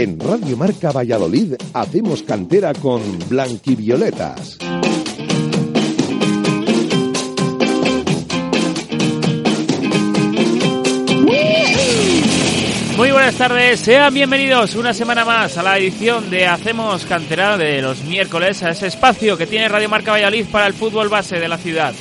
En Radio Marca Valladolid hacemos cantera con Blanquivioletas. Muy buenas tardes, sean bienvenidos una semana más a la edición de Hacemos Cantera de los miércoles, a ese espacio que tiene Radio Marca Valladolid para el fútbol base de la ciudad.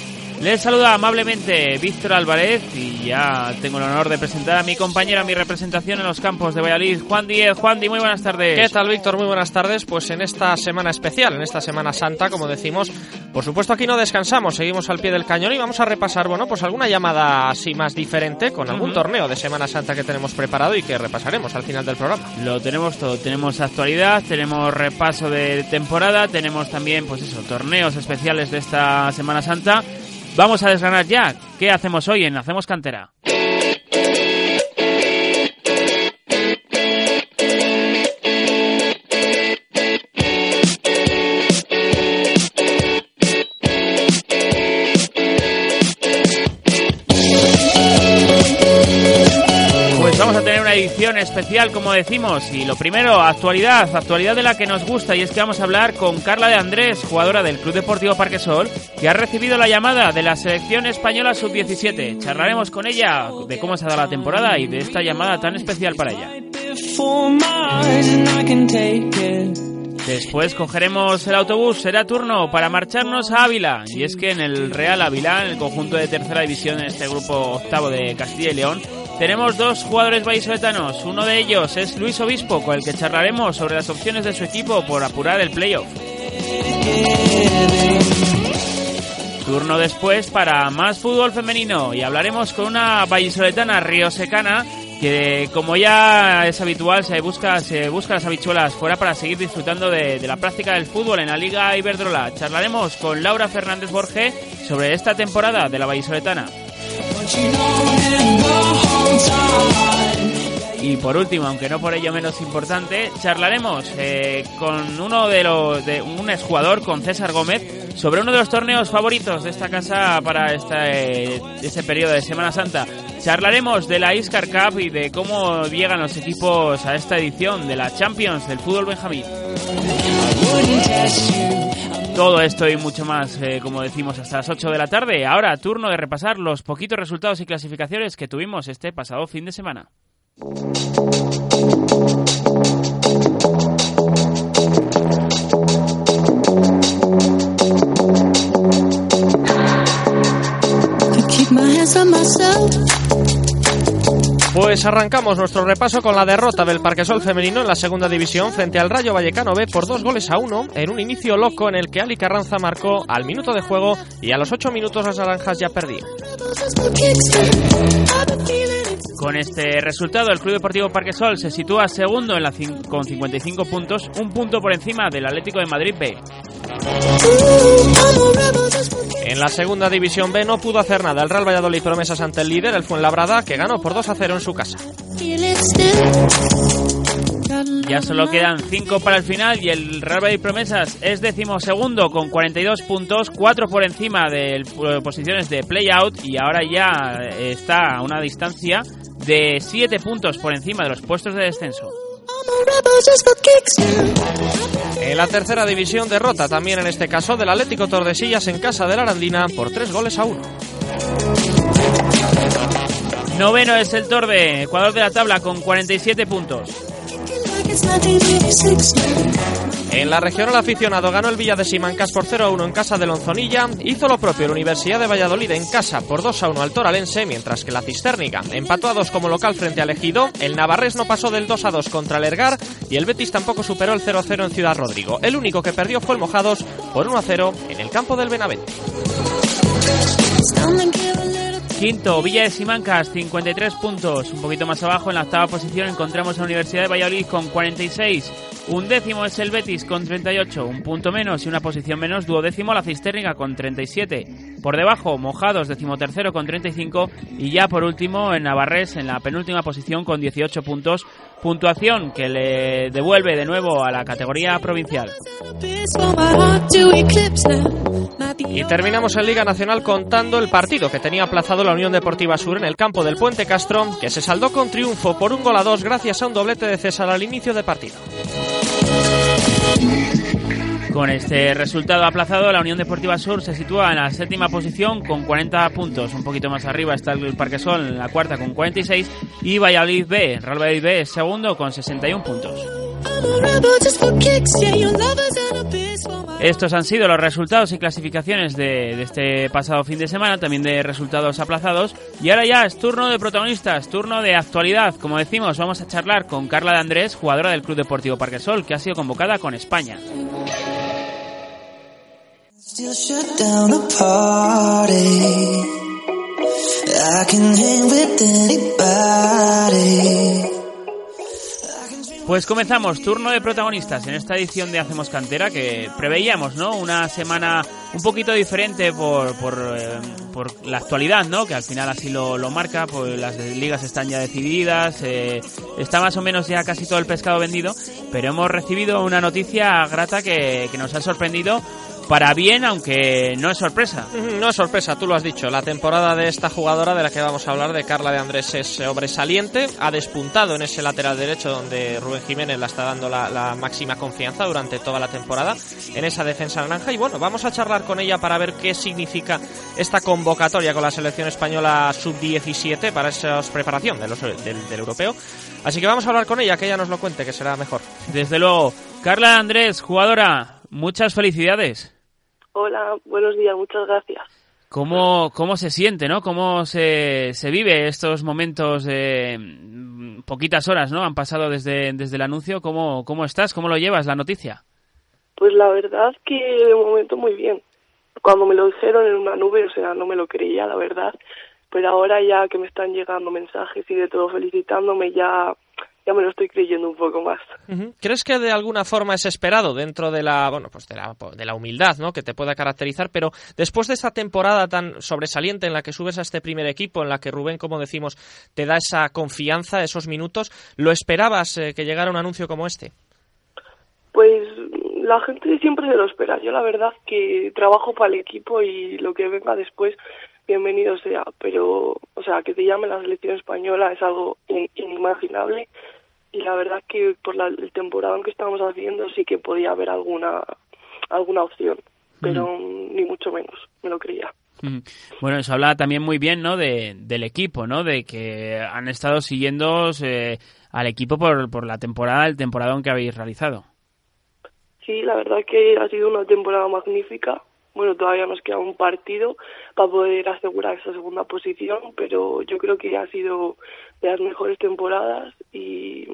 Les saluda amablemente Víctor Álvarez y ya tengo el honor de presentar a mi compañera, mi representación en los campos de Valladolid, Juan Díez. Juan Díez, muy buenas tardes. ¿Qué tal, Víctor? Muy buenas tardes. Pues en esta semana especial, en esta Semana Santa, como decimos, por supuesto aquí no descansamos, seguimos al pie del cañón y vamos a repasar, bueno, pues alguna llamada así más diferente con algún torneo de Semana Santa que tenemos preparado y que repasaremos al final del programa. Lo tenemos todo, tenemos actualidad, tenemos repaso de temporada, tenemos también, pues eso, torneos especiales de esta Semana Santa Vamos a desgranar ya. ¿Qué hacemos hoy en Hacemos Cantera? Edición especial, como decimos. Y lo primero, actualidad, actualidad de la que nos gusta. Y es que vamos a hablar con Carla de Andrés, jugadora del Club Deportivo Parque Sol, que ha recibido la llamada de la selección española sub-17. Charlaremos con ella de cómo se ha dado la temporada y de esta llamada tan especial para ella. Después cogeremos el autobús, será turno para marcharnos a Ávila. Y es que en el Real Ávila, en el conjunto de tercera división, en este grupo octavo de Castilla y León, tenemos dos jugadores vallisoletanos. Uno de ellos es Luis Obispo, con el que charlaremos sobre las opciones de su equipo por apurar el playoff. Turno después para más fútbol femenino y hablaremos con una vallisoletana riosecana que como ya es habitual se busca las habichuelas fuera para seguir disfrutando de, la práctica del fútbol en la Liga Iberdrola. Charlaremos con Laura Fernández Borge sobre esta temporada de la vallisoletana. Y por último, aunque no por ello menos importante, charlaremos eh, con uno de los de un exjugador, con César Gómez, sobre uno de los torneos favoritos de esta casa para este, este periodo de Semana Santa. Charlaremos de la Iscar Cup y de cómo llegan los equipos a esta edición de la Champions del fútbol benjamín. Todo esto y mucho más, eh, como decimos, hasta las 8 de la tarde. Ahora, turno de repasar los poquitos resultados y clasificaciones que tuvimos este pasado fin de semana. Pues arrancamos nuestro repaso con la derrota del Parquesol femenino en la segunda división frente al Rayo Vallecano B por dos goles a uno en un inicio loco en el que Ali Carranza marcó al minuto de juego y a los ocho minutos las naranjas ya perdían. Con este resultado, el Club Deportivo Parquesol se sitúa segundo en la con 55 puntos, un punto por encima del Atlético de Madrid B. En la segunda división B no pudo hacer nada el Real Valladolid promesas ante el líder, el Fuenlabrada, que ganó por 2 a 0 en su casa. Ya solo quedan 5 para el final y el Real Valladolid Promesas es decimosegundo con 42 puntos, 4 por encima de posiciones de play-out y ahora ya está a una distancia de 7 puntos por encima de los puestos de descenso. En la tercera división derrota también en este caso del Atlético Tordesillas en casa de la Arandina por 3 goles a 1. Noveno es el Torde, Ecuador de la tabla con 47 puntos. En la regional aficionado ganó el Villa de Simancas por 0 a 1 en casa de Lonzonilla, hizo lo propio la Universidad de Valladolid en casa por 2 a 1 al Toralense, mientras que la Cistérnica empató a 2 como local frente al Ejido, el Navarres no pasó del 2 a 2 contra el Ergar y el Betis tampoco superó el 0 a 0 en Ciudad Rodrigo. El único que perdió fue el Mojados por 1 a 0 en el campo del Benavente. Quinto, Villa de Simancas, 53 puntos. Un poquito más abajo, en la octava posición, encontramos a la Universidad de Valladolid con 46. Un décimo es el Betis con 38, un punto menos y una posición menos. Duodécimo la Cisterna con 37. Por debajo, Mojados, decimotercero con 35. Y ya por último, en Navarres, en la penúltima posición con 18 puntos. Puntuación que le devuelve de nuevo a la categoría provincial. Y terminamos en Liga Nacional contando el partido que tenía aplazado la Unión Deportiva Sur en el campo del Puente Castro, que se saldó con triunfo por un gol a dos gracias a un doblete de César al inicio de partido. Con este resultado aplazado, la Unión Deportiva Sur se sitúa en la séptima posición con 40 puntos. Un poquito más arriba está el Parque Sol en la cuarta con 46 y Valladolid B, Real Valladolid B segundo con 61 puntos. Estos han sido los resultados y clasificaciones de, este pasado fin de semana, también de resultados aplazados. Y ahora ya es turno de protagonistas, turno de actualidad. Como decimos, vamos a charlar con Carla de Andrés, jugadora del Club Deportivo Parquesol, que ha sido convocada con España. Pues comenzamos, turno de protagonistas en esta edición de Hacemos Cantera que preveíamos, ¿no? Una semana un poquito diferente por, por, eh, por la actualidad, ¿no? Que al final así lo, lo marca, pues las ligas están ya decididas, eh, está más o menos ya casi todo el pescado vendido, pero hemos recibido una noticia grata que, que nos ha sorprendido para bien, aunque no es sorpresa. No es sorpresa, tú lo has dicho. La temporada de esta jugadora de la que vamos a hablar, de Carla de Andrés, es sobresaliente. Ha despuntado en ese lateral derecho donde Rubén Jiménez la está dando la, la, máxima confianza durante toda la temporada en esa defensa naranja. Y bueno, vamos a charlar con ella para ver qué significa esta convocatoria con la selección española sub-17 para esa preparación de los, del, del europeo. Así que vamos a hablar con ella, que ella nos lo cuente, que será mejor. Desde luego. Carla Andrés, jugadora, muchas felicidades. Hola, buenos días, muchas gracias. ¿Cómo, cómo se siente, no? ¿Cómo se, se vive estos momentos de poquitas horas, no? Han pasado desde, desde el anuncio. ¿Cómo, ¿Cómo estás? ¿Cómo lo llevas la noticia? Pues la verdad que de momento muy bien. Cuando me lo dijeron en una nube, o sea, no me lo creía, la verdad. Pero ahora ya que me están llegando mensajes y de todo felicitándome, ya ya me lo estoy creyendo un poco más. ¿Crees que de alguna forma es esperado dentro de la, bueno, pues de la, de la humildad, ¿no? Que te pueda caracterizar, pero después de esta temporada tan sobresaliente en la que subes a este primer equipo, en la que Rubén, como decimos, te da esa confianza, esos minutos, ¿lo esperabas eh, que llegara un anuncio como este? Pues la gente siempre se lo espera. Yo la verdad que trabajo para el equipo y lo que venga después bienvenido sea, pero, o sea, que te llame la selección española es algo inimaginable y la verdad que por la, el temporada que estamos haciendo sí que podía haber alguna alguna opción, pero mm. ni mucho menos, me lo creía. Bueno, eso habla también muy bien, ¿no? De, del equipo, ¿no? De que han estado siguiendo eh, al equipo por, por la temporada, el temporadón que habéis realizado. Sí, la verdad que ha sido una temporada magnífica bueno, todavía nos queda un partido para poder asegurar esa segunda posición, pero yo creo que ha sido de las mejores temporadas y,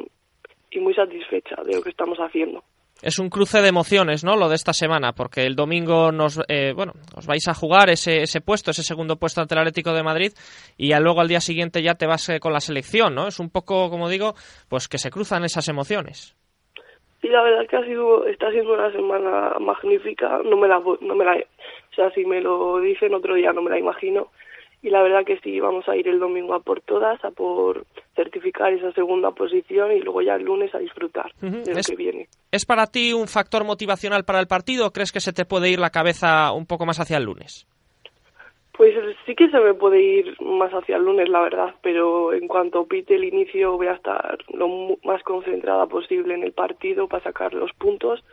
y muy satisfecha de lo que estamos haciendo. Es un cruce de emociones, ¿no? Lo de esta semana, porque el domingo nos, eh, bueno, os vais a jugar ese, ese puesto, ese segundo puesto ante el Atlético de Madrid, y ya luego al día siguiente ya te vas eh, con la selección, ¿no? Es un poco, como digo, pues que se cruzan esas emociones. Sí, la verdad que ha sido, está siendo una semana magnífica. No me la, no me la, o sea, si me lo dicen otro día no me la imagino. Y la verdad que sí, vamos a ir el domingo a por todas, a por certificar esa segunda posición y luego ya el lunes a disfrutar uh -huh. de lo es, que viene. ¿Es para ti un factor motivacional para el partido o crees que se te puede ir la cabeza un poco más hacia el lunes? Pues sí que se me puede ir más hacia el lunes, la verdad, pero en cuanto pite el inicio voy a estar lo más concentrada posible en el partido para sacar los puntos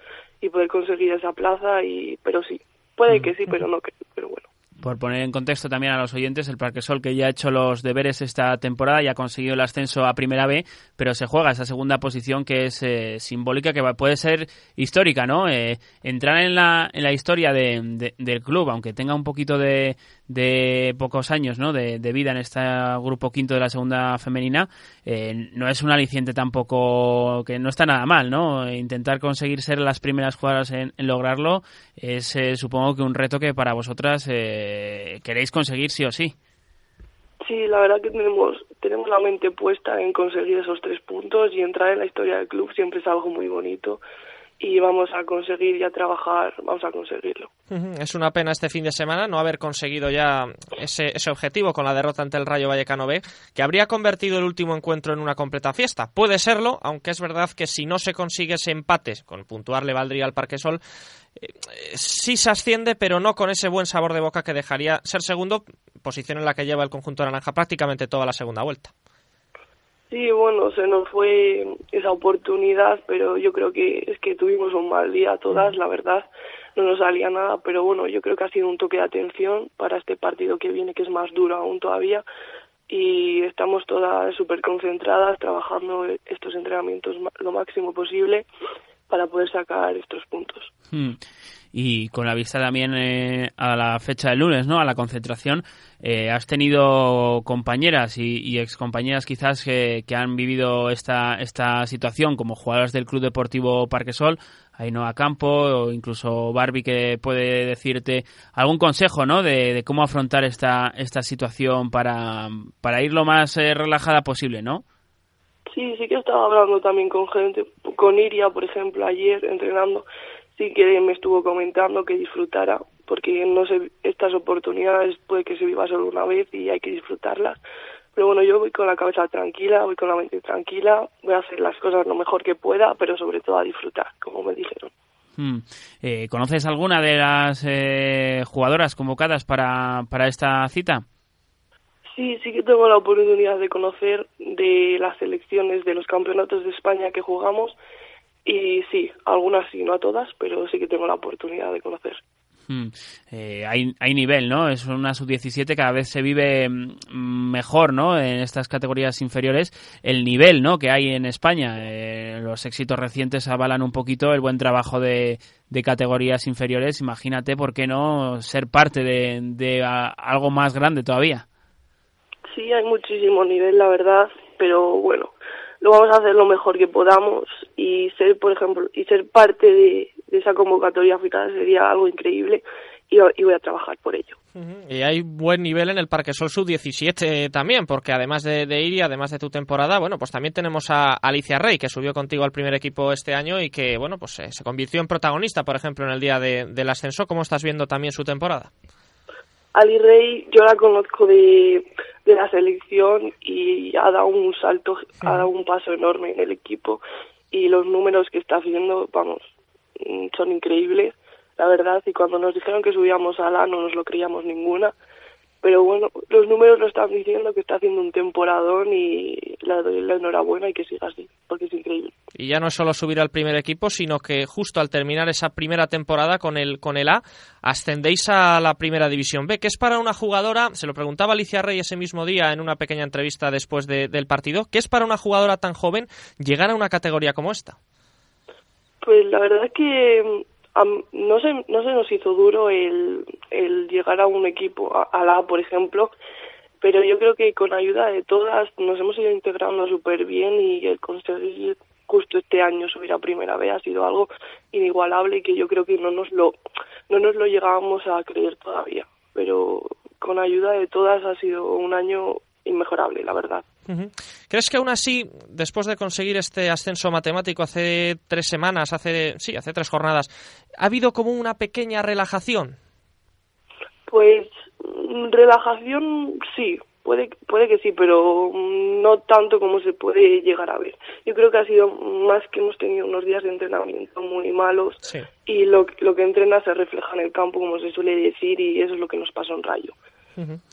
y poder conseguir esa plaza, y pero sí, puede que sí, pero no que, pero bueno. Por poner en contexto también a los oyentes, el Parque Sol que ya ha hecho los deberes esta temporada y ha conseguido el ascenso a Primera B, pero se juega esa segunda posición que es eh, simbólica, que puede ser histórica, ¿no? Eh, entrar en la, en la historia de, de, del club, aunque tenga un poquito de, de pocos años ¿no? de, de, vida en este grupo quinto de la segunda femenina, eh, no es un aliciente tampoco que no está nada mal, ¿no? Intentar conseguir ser las primeras jugadoras en, en lograrlo es, eh, supongo que un reto que para vosotras eh, queréis conseguir sí o sí. Sí, la verdad que tenemos, tenemos la mente puesta en conseguir esos tres puntos y entrar en la historia del club siempre es algo muy bonito y vamos a conseguir ya trabajar, vamos a conseguirlo. Es una pena este fin de semana no haber conseguido ya ese, ese objetivo con la derrota ante el Rayo Vallecano B, que habría convertido el último encuentro en una completa fiesta. Puede serlo, aunque es verdad que si no se consigue ese empate, con puntuar le valdría al Parque Sol, eh, sí se asciende, pero no con ese buen sabor de boca que dejaría ser segundo, posición en la que lleva el conjunto naranja prácticamente toda la segunda vuelta. Sí, bueno, se nos fue esa oportunidad, pero yo creo que es que tuvimos un mal día todas, la verdad, no nos salía nada, pero bueno, yo creo que ha sido un toque de atención para este partido que viene, que es más duro aún todavía, y estamos todas súper concentradas trabajando estos entrenamientos lo máximo posible para poder sacar estos puntos. Hmm y con la vista también eh, a la fecha del lunes, ¿no? A la concentración, eh, has tenido compañeras y, y excompañeras quizás que, que, han vivido esta, esta situación como jugadoras del Club Deportivo Parquesol, Ainhoa Campo o incluso Barbie que puede decirte algún consejo, ¿no? De, de cómo afrontar esta, esta situación para, para ir lo más eh, relajada posible, ¿no? Sí, sí que estaba hablando también con gente, con Iria, por ejemplo, ayer entrenando, sí que me estuvo comentando que disfrutara, porque no sé, estas oportunidades puede que se viva solo una vez y hay que disfrutarlas. Pero bueno, yo voy con la cabeza tranquila, voy con la mente tranquila, voy a hacer las cosas lo mejor que pueda, pero sobre todo a disfrutar, como me dijeron. Hmm. Eh, ¿Conoces alguna de las eh, jugadoras convocadas para, para esta cita? Sí, sí que tengo la oportunidad de conocer de las selecciones de los campeonatos de España que jugamos y sí, algunas sí, no a todas, pero sí que tengo la oportunidad de conocer. Hmm. Eh, hay, hay nivel, ¿no? Es una sub-17, cada vez se vive mm, mejor, ¿no? En estas categorías inferiores, el nivel, ¿no? Que hay en España. Eh, los éxitos recientes avalan un poquito el buen trabajo de, categorías inferiores. Imagínate, ¿por qué no ser parte de algo más grande todavía? Sí, hay muchísimo nivel, la verdad, pero bueno, lo vamos a hacer lo mejor que podamos y ser, por ejemplo, y ser parte de, esa convocatoria africana sería algo increíble y, voy a trabajar por ello. Y hay buen nivel en el Parque Sol Sub-17 también, porque además de, de ir además de tu temporada, bueno, pues también tenemos a Alicia Rey, que subió contigo al primer equipo este año y que, bueno, pues eh, se convirtió en protagonista, por ejemplo, en el día del ascenso. ¿Cómo estás viendo también su temporada? Ali Rey, yo la conozco de, de la selección y ha dado un salto, ha dado un paso enorme en el equipo y los números que está haciendo, vamos, mm, son increíbles, la verdad. Y cuando nos dijeron que subíamos a la, no nos lo creíamos ninguna pero bueno, los números lo están diciendo que está haciendo un temporadón y doy la enhorabuena y que siga así, porque es increíble. Y ya no es solo subir al primer equipo, sino que justo al terminar esa primera temporada con el, con el A, ascendéis a la primera división B, que es para una jugadora, se lo preguntaba Alicia Rey ese mismo día en una pequeña entrevista después del partido, ¿qué es para una jugadora tan joven llegar a una categoría como esta? Pues la verdad es que no se, no se nos hizo duro el, el llegar a un equipo, a, la por ejemplo, pero yo creo que con ayuda de todas nos hemos ido integrando súper bien y el conseguir justo este año subir a primera vez ha sido algo inigualable y que yo creo que no nos lo no nos lo llegábamos a creer todavía. Pero con ayuda de todas ha sido un año inmejorable la verdad. ¿Crees que aún así, después de conseguir este ascenso matemático hace tres semanas, hace sí, hace tres jornadas, ha habido como una pequeña relajación? Pues mm, relajación sí, puede puede que sí, pero no tanto como se puede llegar a ver. Yo creo que ha sido más que hemos tenido unos días de entrenamiento muy malos y lo, lo que entrena se refleja en el campo, como se suele decir, y eso es lo que nos pasó en Rayo.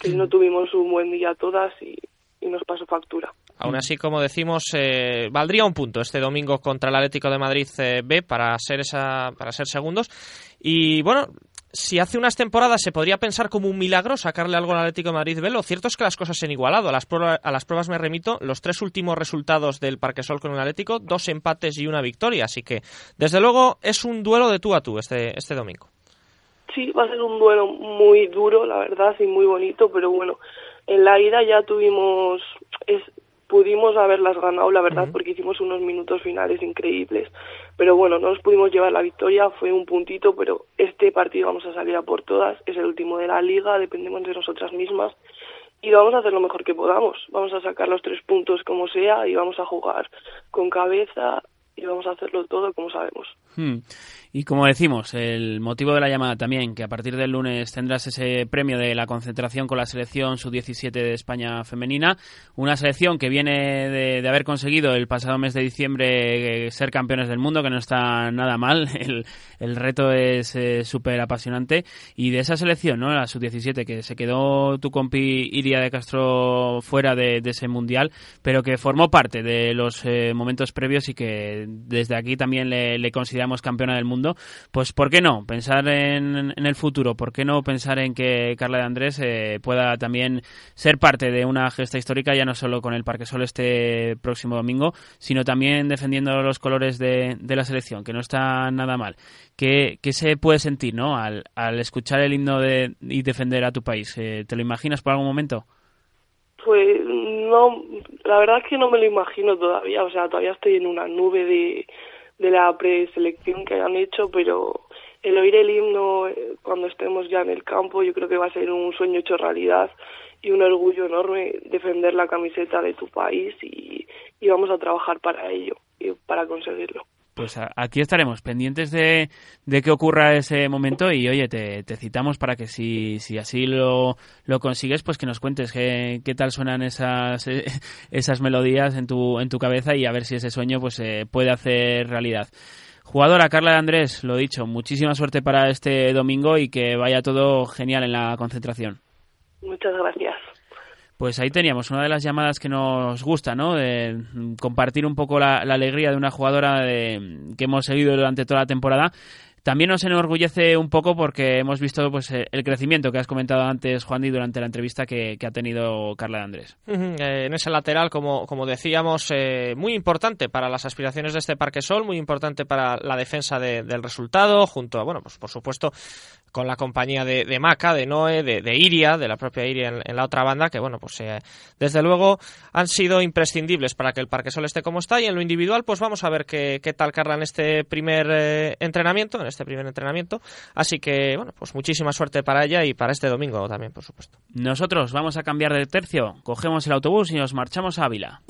Que no tuvimos un buen día todas y y nos pasó factura. Aún así, como decimos, eh, valdría un punto este domingo contra el Atlético de Madrid eh, B para ser esa, para ser segundos. Y bueno, si hace unas temporadas se podría pensar como un milagro sacarle algo al Atlético de Madrid B, lo cierto es que las cosas se han igualado. A las, pruebas, me remito, los tres últimos resultados del Parque Sol con el Atlético, dos empates y una victoria. Así que, desde luego, es un duelo de tú a tú este, este domingo. Sí, va a ser un duelo muy duro, la verdad, y muy bonito, pero bueno, en la ida ya tuvimos, es, pudimos haberlas ganado, la verdad, porque hicimos unos minutos finales increíbles. Pero bueno, no nos pudimos llevar la victoria, fue un puntito, pero este partido vamos a salir a por todas, es el último de la liga, dependemos de nosotras mismas y vamos a hacer lo mejor que podamos. Vamos a sacar los tres puntos como sea y vamos a jugar con cabeza y vamos a hacerlo todo como sabemos. Hmm. Y como decimos, el motivo de la llamada también, que a partir del lunes tendrás ese premio de la concentración con la selección sub-17 de España femenina, una selección que viene de, haber conseguido el pasado mes de diciembre eh, ser campeones del mundo, que no está nada mal, el, el reto es eh, súper apasionante, y de esa selección, ¿no? la sub-17, que se quedó tu compi Iria de Castro fuera de, ese mundial, pero que formó parte de los eh, momentos previos y que desde aquí también le consideramos campeona del mundo pues ¿por qué no pensar en, el futuro? ¿Por qué no pensar en que Carla de Andrés eh, pueda también ser parte de una gesta histórica, ya no solo con el Parque Sol este próximo domingo, sino también defendiendo los colores de, la selección, que no está nada mal? ¿Qué, se puede sentir ¿no? al, escuchar el himno de, y defender a tu país? Eh, ¿Te lo imaginas por algún momento? Pues no, la verdad es que no me lo imagino todavía, o sea, todavía estoy en una nube de, de la preselección que hayan hecho, pero el oír el himno eh, cuando estemos ya en el campo yo creo que va a ser un sueño hecho realidad y un orgullo enorme defender la camiseta de tu país y, y vamos a trabajar para ello y para conseguirlo pues aquí estaremos pendientes de, de que ocurra ese momento y oye, te, citamos para que si, si así lo, lo consigues, pues que nos cuentes qué, qué tal suenan esas, esas melodías en tu, en tu cabeza y a ver si ese sueño pues se puede hacer realidad. Jugadora Carla de Andrés, lo dicho, muchísima suerte para este domingo y que vaya todo genial en la concentración. Muchas gracias. Pues ahí teníamos una de las llamadas que nos gusta, ¿no? De compartir un poco la, alegría de una jugadora de, que hemos seguido durante toda la temporada también nos enorgullece un poco porque hemos visto pues eh, el crecimiento que has comentado antes, Juan, y durante la entrevista que, ha tenido Carla de Andrés. Eh, en ese lateral, como, como decíamos, eh, muy importante para las aspiraciones de este Parque Sol, muy importante para la defensa del resultado, junto a, bueno, pues por supuesto, con la compañía de, de Maca, de Noé, de, Iria, de la propia Iria en, la otra banda, que bueno, pues desde luego han sido imprescindibles para que el Parque Sol esté como está y en lo individual pues vamos a ver qué, qué tal Carla en este primer entrenamiento, este primer entrenamiento. Así que, bueno, pues muchísima suerte para ella y para este domingo también, por supuesto. Nosotros vamos a cambiar de tercio, cogemos el autobús y nos marchamos a Ávila.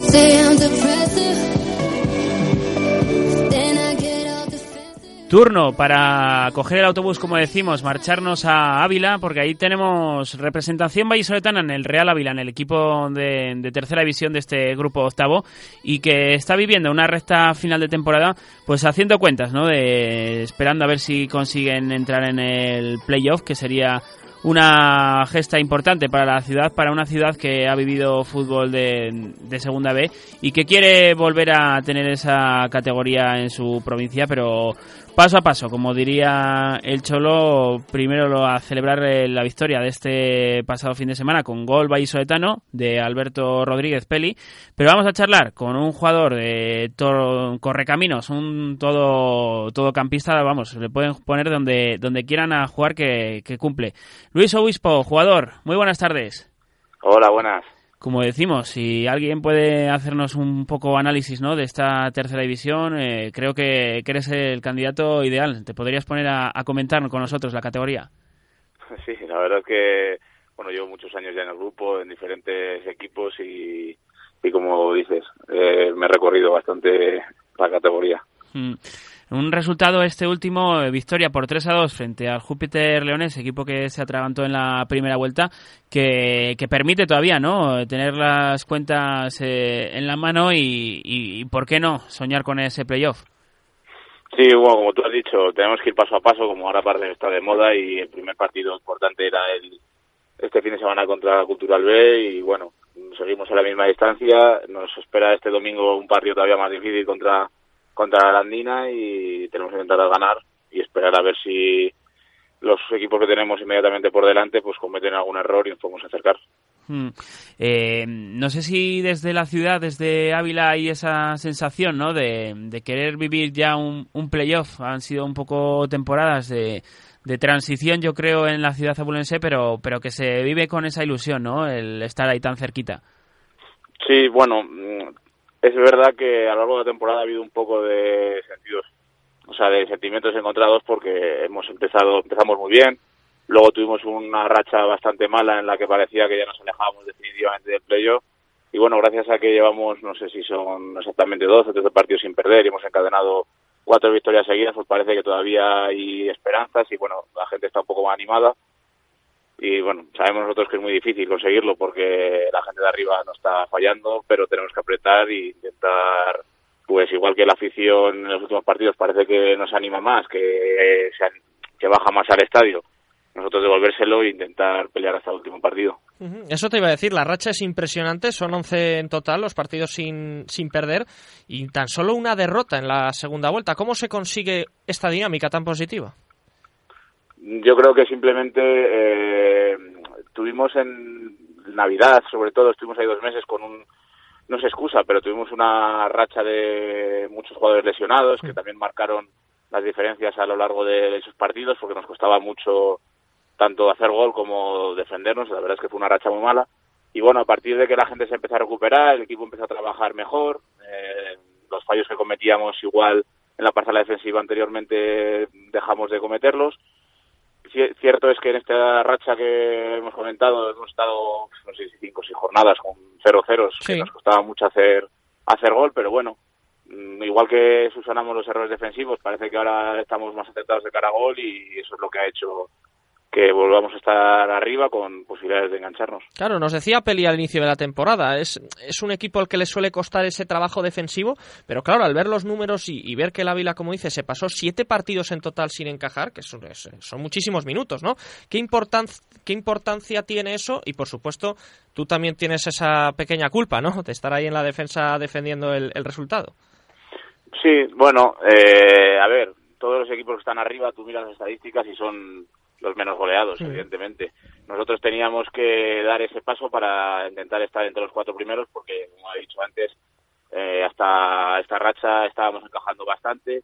Turno para coger el autobús, como decimos, marcharnos a Ávila, porque ahí tenemos representación vallisoletana en el Real Ávila, en el equipo de, tercera división de este grupo octavo, y que está viviendo una recta final de temporada, pues haciendo cuentas, ¿no? De, esperando a ver si consiguen entrar en el playoff, que sería una gesta importante para la ciudad, para una ciudad que ha vivido fútbol de, de, segunda B y que quiere volver a tener esa categoría en su provincia, pero paso a paso, como diría el Cholo, primero lo a celebrar eh, la victoria de este pasado fin de semana con gol vallisoletano de Alberto Rodríguez Peli, pero vamos a charlar con un jugador de correcaminos, un todo todo campista, vamos, le pueden poner donde donde quieran a jugar que, que cumple. Luis Obispo, jugador, muy buenas tardes. Hola, buenas como decimos, si alguien puede hacernos un poco análisis ¿no? de esta tercera división, eh, creo que, eres el candidato ideal. ¿Te podrías poner a, comentar con nosotros la categoría? Sí, la verdad es que bueno, llevo muchos años ya en el grupo, en diferentes equipos y, y como dices, eh, me he recorrido bastante la categoría. Mm. Un resultado este último, eh, victoria por 3 a 2 frente al Júpiter Leones, equipo que se atragantó en la primera vuelta, que, que permite todavía no tener las cuentas eh, en la mano y, y, ¿por qué no, soñar con ese playoff? Sí, bueno, como tú has dicho, tenemos que ir paso a paso, como ahora parte está de moda y el primer partido importante era el este fin de semana contra Cultural B y bueno, seguimos a la misma distancia, nos espera este domingo un partido todavía más difícil contra contra la Andina y tenemos que intentar ganar y esperar a ver si los equipos que tenemos inmediatamente por delante pues cometen algún error y nos podemos acercar. Hmm. Eh, no sé si desde la ciudad, desde Ávila, hay esa sensación ¿no? de, querer vivir ya un, un, playoff. Han sido un poco temporadas de, de, transición, yo creo, en la ciudad abulense, pero, pero que se vive con esa ilusión, ¿no? El estar ahí tan cerquita. Sí, bueno, es verdad que a lo largo de la temporada ha habido un poco de sentidos, o sea, de sentimientos encontrados porque hemos empezado, empezamos muy bien, Luego tuvimos una racha bastante mala en la que parecía que ya nos alejábamos definitivamente del playoff. Y bueno, gracias a que llevamos, no sé si son exactamente dos o 13 partidos sin perder y hemos encadenado cuatro victorias seguidas, pues parece que todavía hay esperanzas y bueno, la gente está un poco más animada. Y bueno, sabemos nosotros que es muy difícil conseguirlo porque la gente de arriba no está fallando, pero tenemos que apretar e intentar, pues igual que la afición en los últimos partidos parece que nos anima más, que, se, que baja más al estadio nosotros devolvérselo e intentar pelear hasta el último partido. Eso te iba a decir, la racha es impresionante, son 11 en total los partidos sin, sin perder y tan solo una derrota en la segunda vuelta. ¿Cómo se consigue esta dinámica tan positiva? Yo creo que simplemente eh, tuvimos en Navidad, sobre todo, estuvimos ahí dos meses con un, no es excusa, pero tuvimos una racha de muchos jugadores lesionados que también marcaron las diferencias a lo largo de esos partidos porque nos costaba mucho tanto hacer gol como defendernos, la verdad es que fue una racha muy mala. Y bueno, a partir de que la gente se empezó a recuperar, el equipo empezó a trabajar mejor, eh, los fallos que cometíamos igual en la parcela defensiva anteriormente dejamos de cometerlos. Cierto es que en esta racha que hemos comentado hemos estado, no sé si cinco o seis jornadas con cero ceros, que nos costaba mucho hacer, hacer gol, pero bueno, mm, igual que susanamos los errores defensivos, parece que ahora estamos más atentados de cara a gol y eso es lo que ha hecho que volvamos a estar arriba con posibilidades de engancharnos. Claro, nos decía Peli al inicio de la temporada, es, es un equipo al que le suele costar ese trabajo defensivo, pero claro, al ver los números y, ver que el Ávila, como dice, se pasó siete partidos en total sin encajar, que son, son muchísimos minutos, ¿no? ¿Qué, importancia ¿Qué importancia tiene eso? Y por supuesto, tú también tienes esa pequeña culpa, ¿no? De estar ahí en la defensa defendiendo el, resultado. Sí, bueno, eh, a ver, todos los equipos que están arriba, tú miras las estadísticas y son los menos goleados, evidentemente. Nosotros teníamos que dar ese paso para intentar estar entre los cuatro primeros, porque, como he dicho antes, eh, hasta esta racha estábamos encajando bastante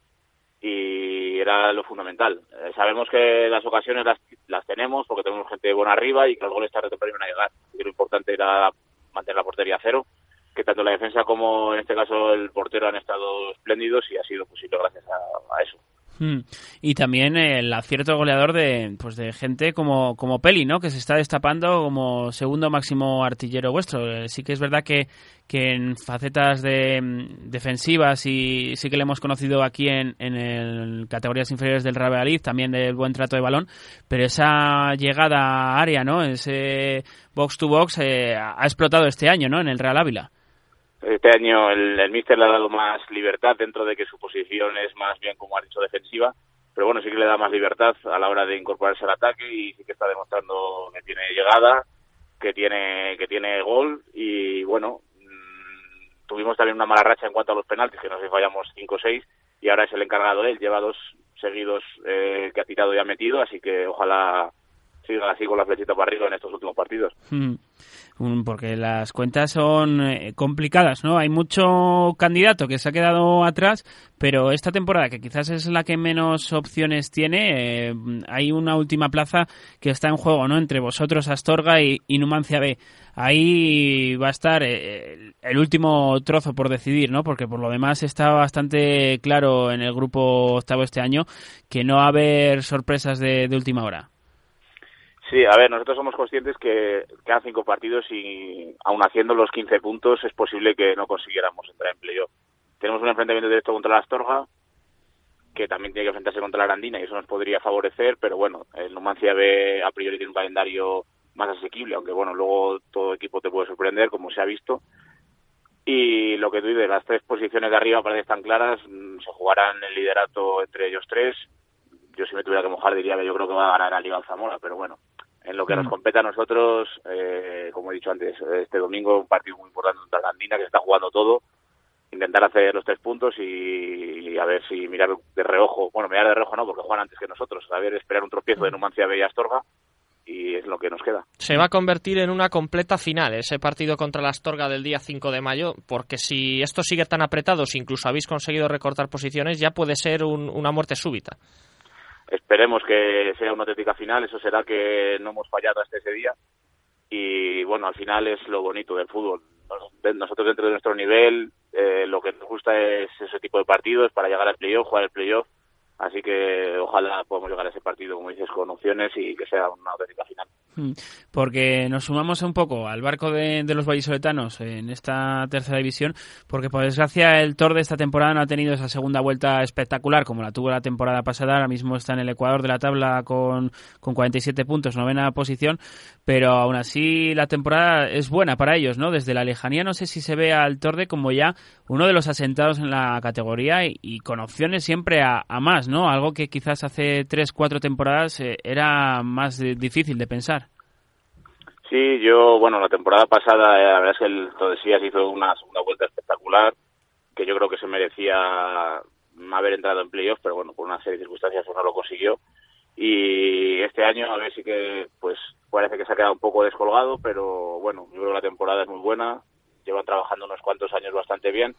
y era lo fundamental. Eh, sabemos que las ocasiones las, las tenemos porque tenemos gente buena arriba y que los goles tarde o temprano a llegar. Y lo importante era mantener la portería a cero, que tanto la defensa como en este caso el portero han estado espléndidos y ha sido posible gracias a eso. Hmm. Y también el acierto goleador de, pues de gente como, como Peli, ¿no? Que se está destapando como segundo máximo artillero vuestro. Eh, sí que es verdad que, que en facetas de, mm, defensivas y sí que le hemos conocido aquí en, en categorías inferiores del Real también del buen trato de balón, pero esa llegada a área, ¿no? Ese box to box eh, ha explotado este año, ¿no? En el Real Ávila. Este año el, el míster le ha dado más libertad dentro de que su posición es más bien, como ha dicho, defensiva. Pero bueno, sí que le da más libertad a la hora de incorporarse al ataque y sí que está demostrando que tiene llegada, que tiene, que tiene gol y bueno, mm, tuvimos también una mala racha en cuanto a los penaltis, que no sé fallamos 5 o 6 y ahora es el encargado él, lleva dos seguidos eh, que ha tirado y ha metido, así que ojalá siga así con la flechita para arriba en estos últimos partidos. Hmm porque las cuentas son eh, complicadas, ¿no? Hay mucho candidato que se ha quedado atrás, pero esta temporada, que quizás es la que menos opciones tiene, eh, hay una última plaza que está en juego, ¿no? Entre vosotros, Astorga y, Numancia B. Ahí va a estar eh, el último trozo por decidir, ¿no? Porque por lo demás está bastante claro en el grupo octavo este año que no va a haber sorpresas de última hora. Sí, a ver, nosotros somos conscientes que quedan cinco partidos y aún haciendo los 15 puntos es posible que no consiguiéramos entrar en playoff. Tenemos un enfrentamiento directo contra la Astorga, que también tiene que enfrentarse contra la Arandina y eso nos podría favorecer, pero bueno, el Numancia B a priori tiene un calendario más asequible, aunque bueno, luego todo equipo te puede sorprender, como se ha visto. Y lo que tú dices, las tres posiciones de arriba parece están claras, mm, se jugarán el liderato entre ellos tres. Yo si me tuviera que mojar diría que yo creo que va a ganar a Liga Zamora, pero bueno, en lo que nos mm. compete a nosotros, eh, como he dicho antes, este domingo un partido muy importante contra la Andina que se está jugando todo, intentar hacer los tres puntos y, a ver si mirar de reojo, bueno, mirar de reojo no, porque juegan antes que nosotros, a ver, esperar un tropiezo de mm. Numancia Bella Astorga y es lo que nos queda. Se va a convertir en una completa final ese partido contra la Astorga del día 5 de mayo, porque si esto sigue tan apretado, si incluso habéis conseguido recortar posiciones, ya puede ser una muerte súbita. Esperemos que sea una auténtica final, eso será que no hemos fallado hasta ese día. Y bueno, al final es lo bonito del fútbol. Nosotros dentro de nuestro nivel, eh, lo que nos gusta es ese tipo de partidos para llegar al playoff, jugar el playoff Así que ojalá podamos llegar a ese partido, como dices, con opciones y que sea una auténtica final. Mm, porque nos sumamos un poco al barco de, los vallisoletanos en esta tercera división, porque por desgracia el Tor de esta temporada no ha tenido esa segunda vuelta espectacular como la tuvo la temporada pasada. Ahora mismo está en el Ecuador de la tabla con, con 47 puntos, novena posición, pero aún así la temporada es buena para ellos, ¿no? Desde la lejanía no sé si se ve al Torde como ya uno de los asentados en la categoría y, con opciones siempre a, más, ¿no? Algo que quizás hace tres, cuatro temporadas eh, era más difícil de pensar. Sí, yo, bueno, la temporada pasada, eh, la verdad es que el Todesías hizo una segunda vuelta espectacular, que yo creo que se merecía haber entrado en playoff, pero bueno, por una serie de circunstancias no lo consiguió. Y este año, a ver si que, pues, parece que se ha quedado un poco descolgado, pero bueno, yo creo que la temporada es muy buena, llevan trabajando unos cuantos años bastante bien.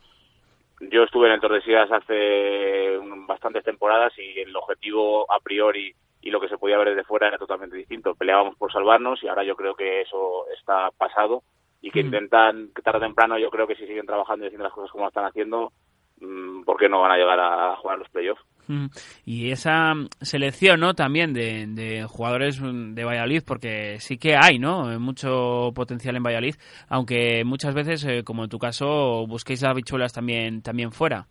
Yo estuve en el Tordesillas hace bastantes temporadas y el objetivo a priori y lo que se podía ver desde fuera era totalmente distinto. Peleábamos por salvarnos y ahora yo creo que eso está pasado y que mm. intentan, que tarde o temprano, yo creo que si siguen trabajando y haciendo las cosas como lo están haciendo, mm, ¿por qué no van a llegar a jugar los playoffs? Mm. Y esa selección, ¿no? También de, jugadores de Valladolid, porque sí que hay, ¿no? Mucho potencial en Valladolid, aunque muchas veces, eh, como en tu caso, busquéis las bichuelas también, también fuera.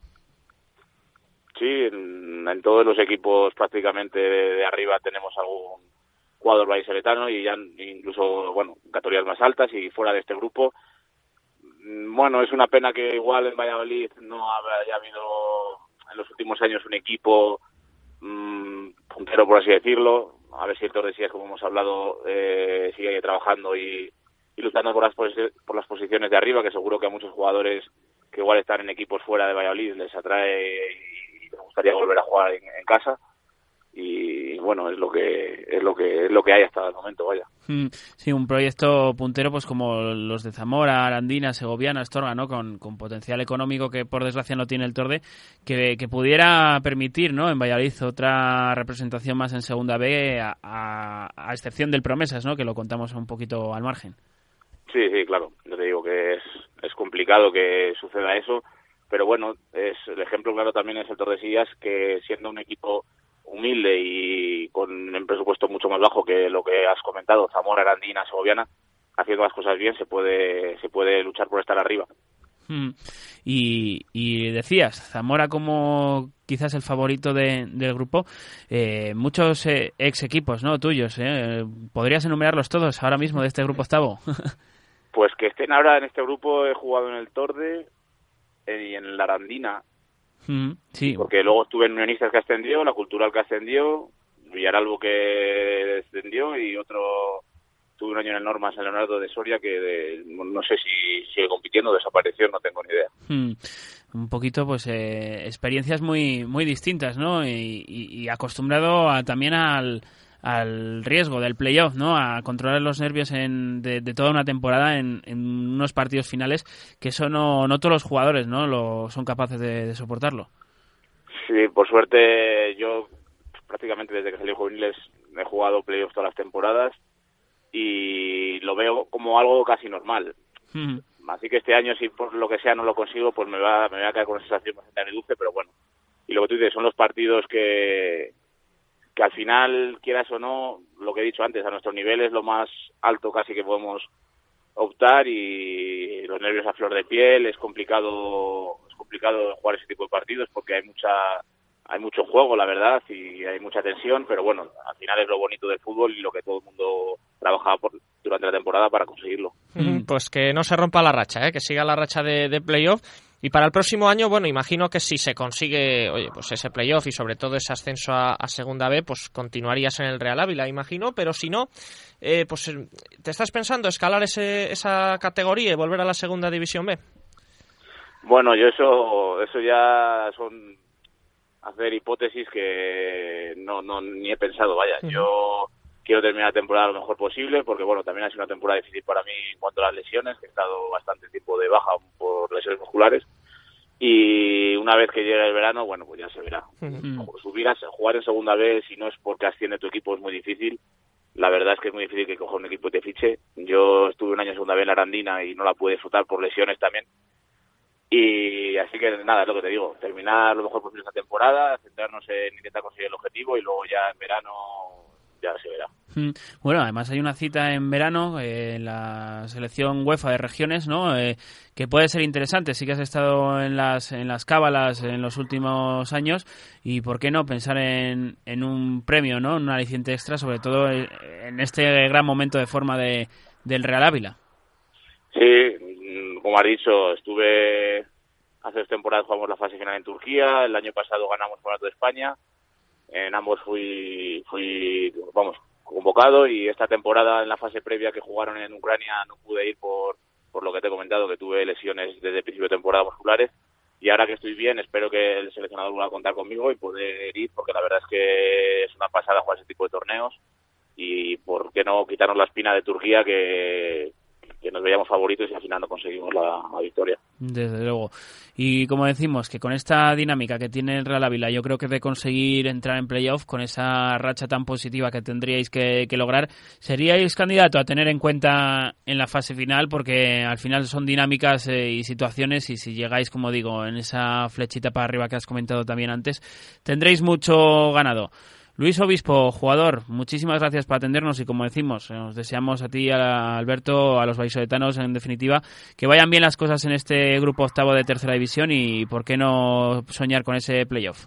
Sí, en, todos los equipos prácticamente de, arriba tenemos algún jugador vallisoletano y ya incluso, bueno, categorías más altas y fuera de este grupo. Mm, bueno, es una pena que igual en Valladolid no haya habido en los últimos años un equipo mmm, puntero, por así decirlo. A ver si el Tordesillas, como hemos hablado, eh, sigue trabajando y, luchando por las, por las posiciones de arriba, que seguro que a muchos jugadores que igual están en equipos fuera de Valladolid les atrae y, gustaría volver a jugar en casa. Y bueno es lo que es lo que es lo que hay hasta el momento vaya. Mm, sí un proyecto puntero pues como los de Zamora Arandina Segoviana Astorga no con, potencial económico que por desgracia no tiene el Torde que, que, pudiera permitir no en Valladolid otra representación más en segunda B a, a, excepción del Promesas no que lo contamos un poquito al margen. Sí sí claro. Yo te digo que es es complicado que suceda eso pero bueno es el ejemplo claro también es el Tordesillas que siendo un equipo humilde y con un presupuesto mucho más bajo que lo que has comentado, Zamora, Arandina, Segoviana, haciendo las cosas bien se puede, se puede luchar por estar arriba. Hmm. Y, decías, Zamora como quizás el favorito de, del grupo, eh, muchos eh, ex equipos ¿no? tuyos, eh. ¿podrías enumerarlos todos ahora mismo de este grupo octavo? pues que estén ahora en este grupo, he jugado en el Torde y en la Arandina, sí. Porque luego estuve en Unionistas que ascendió, la Cultural que ascendió, Villaralbo que descendió y otro tuve un año en el Normas en Leonardo de Soria que no sé si sigue compitiendo, desapareció, no tengo ni idea. Un poquito, pues, eh, experiencias muy muy distintas, ¿no? Y, acostumbrado a, también al, al riesgo del playoff, ¿no? A controlar los nervios en, de, toda una temporada en, unos partidos finales que eso no, no todos los jugadores, ¿no? Lo, son capaces de, soportarlo. Sí, por suerte yo prácticamente desde que salí juveniles he jugado playoffs todas las temporadas y lo veo como algo casi normal. Así que este año, si por lo que sea no lo consigo, pues me va, me va a caer con esa sensación bastante dulce, pero bueno. Y lo que tú dices, son los partidos que, que al final, quieras o no, lo que he dicho antes, a nuestro nivel es lo más alto casi que podemos optar y los nervios a flor de piel, es complicado, es complicado jugar ese tipo de partidos porque hay mucha hay mucho juego, la verdad, y hay mucha tensión, pero bueno, al final es lo bonito del fútbol y lo que todo el mundo trabaja por, durante la temporada para conseguirlo. Pues que no se rompa la racha, ¿eh? que siga la racha de, de playoff y para el próximo año, bueno, imagino que si se consigue, oye, pues ese playoff y sobre todo ese ascenso a, Segunda B, pues continuarías en el Real Ávila, imagino, pero si no, eh, pues eh, ¿te estás pensando escalar ese, esa categoría y volver a la Segunda División B? Bueno, yo eso, eso ya son hacer hipótesis que no, no ni he pensado, vaya, yo quiero terminar la temporada lo mejor posible, porque bueno, también ha sido una temporada difícil para mí en cuanto a las lesiones, que he estado bastante tiempo de baja por lesiones musculares. Y una vez que llegue el verano, bueno, pues ya se verá. Subir a jugar en segunda vez, si no es porque asciende tu equipo, es muy difícil. La verdad es que es muy difícil que coja un equipo y te fiche. Yo estuve un año en segunda vez en la Arandina y no la pude disfrutar por lesiones también. Y así que nada, es lo que te digo, terminar lo mejor posible esta temporada, centrarnos en intentar conseguir el objetivo y luego ya en verano ya se verá. Mm. Bueno, además hay una cita en verano eh, en la selección UEFA de regiones, ¿no? Eh, que puede ser interesante. Sí que has estado en las en las cábalas en los últimos años y por qué no pensar en, en un premio, ¿no? Un aliciente extra, sobre todo eh, en este gran momento de forma de, del Real Ávila. Sí, mm, como has dicho, estuve hace dos temporadas jugamos la fase final en Turquía, el año pasado ganamos el de España, en ambos fui, fui, vamos, convocado y esta temporada en la fase previa que jugaron en Ucrania no pude ir por, por lo que te he comentado, que tuve lesiones desde el principio de temporada musculares. Y ahora que estoy bien espero que el seleccionador vuelva a contar conmigo y poder ir porque la verdad es que es una pasada jugar ese tipo de torneos. Y por qué no quitarnos la espina de Turquía que, veíamos favoritos y al final no conseguimos la, victoria. Desde luego. Y como decimos, que con esta dinámica que tiene el Real Ávila, yo creo que de conseguir entrar en playoff, con esa racha tan positiva que tendríais que, lograr, seríais candidato a tener en cuenta en la fase final, porque al final son dinámicas eh, y situaciones, y si llegáis, como digo, en esa flechita para arriba que has comentado también antes, tendréis mucho ganado. Luis Obispo, jugador, muchísimas gracias por atendernos y como decimos, os deseamos a ti, a Alberto, a los vallisoletanos en definitiva, que vayan bien las cosas en este grupo octavo de tercera división y por qué no soñar con ese playoff.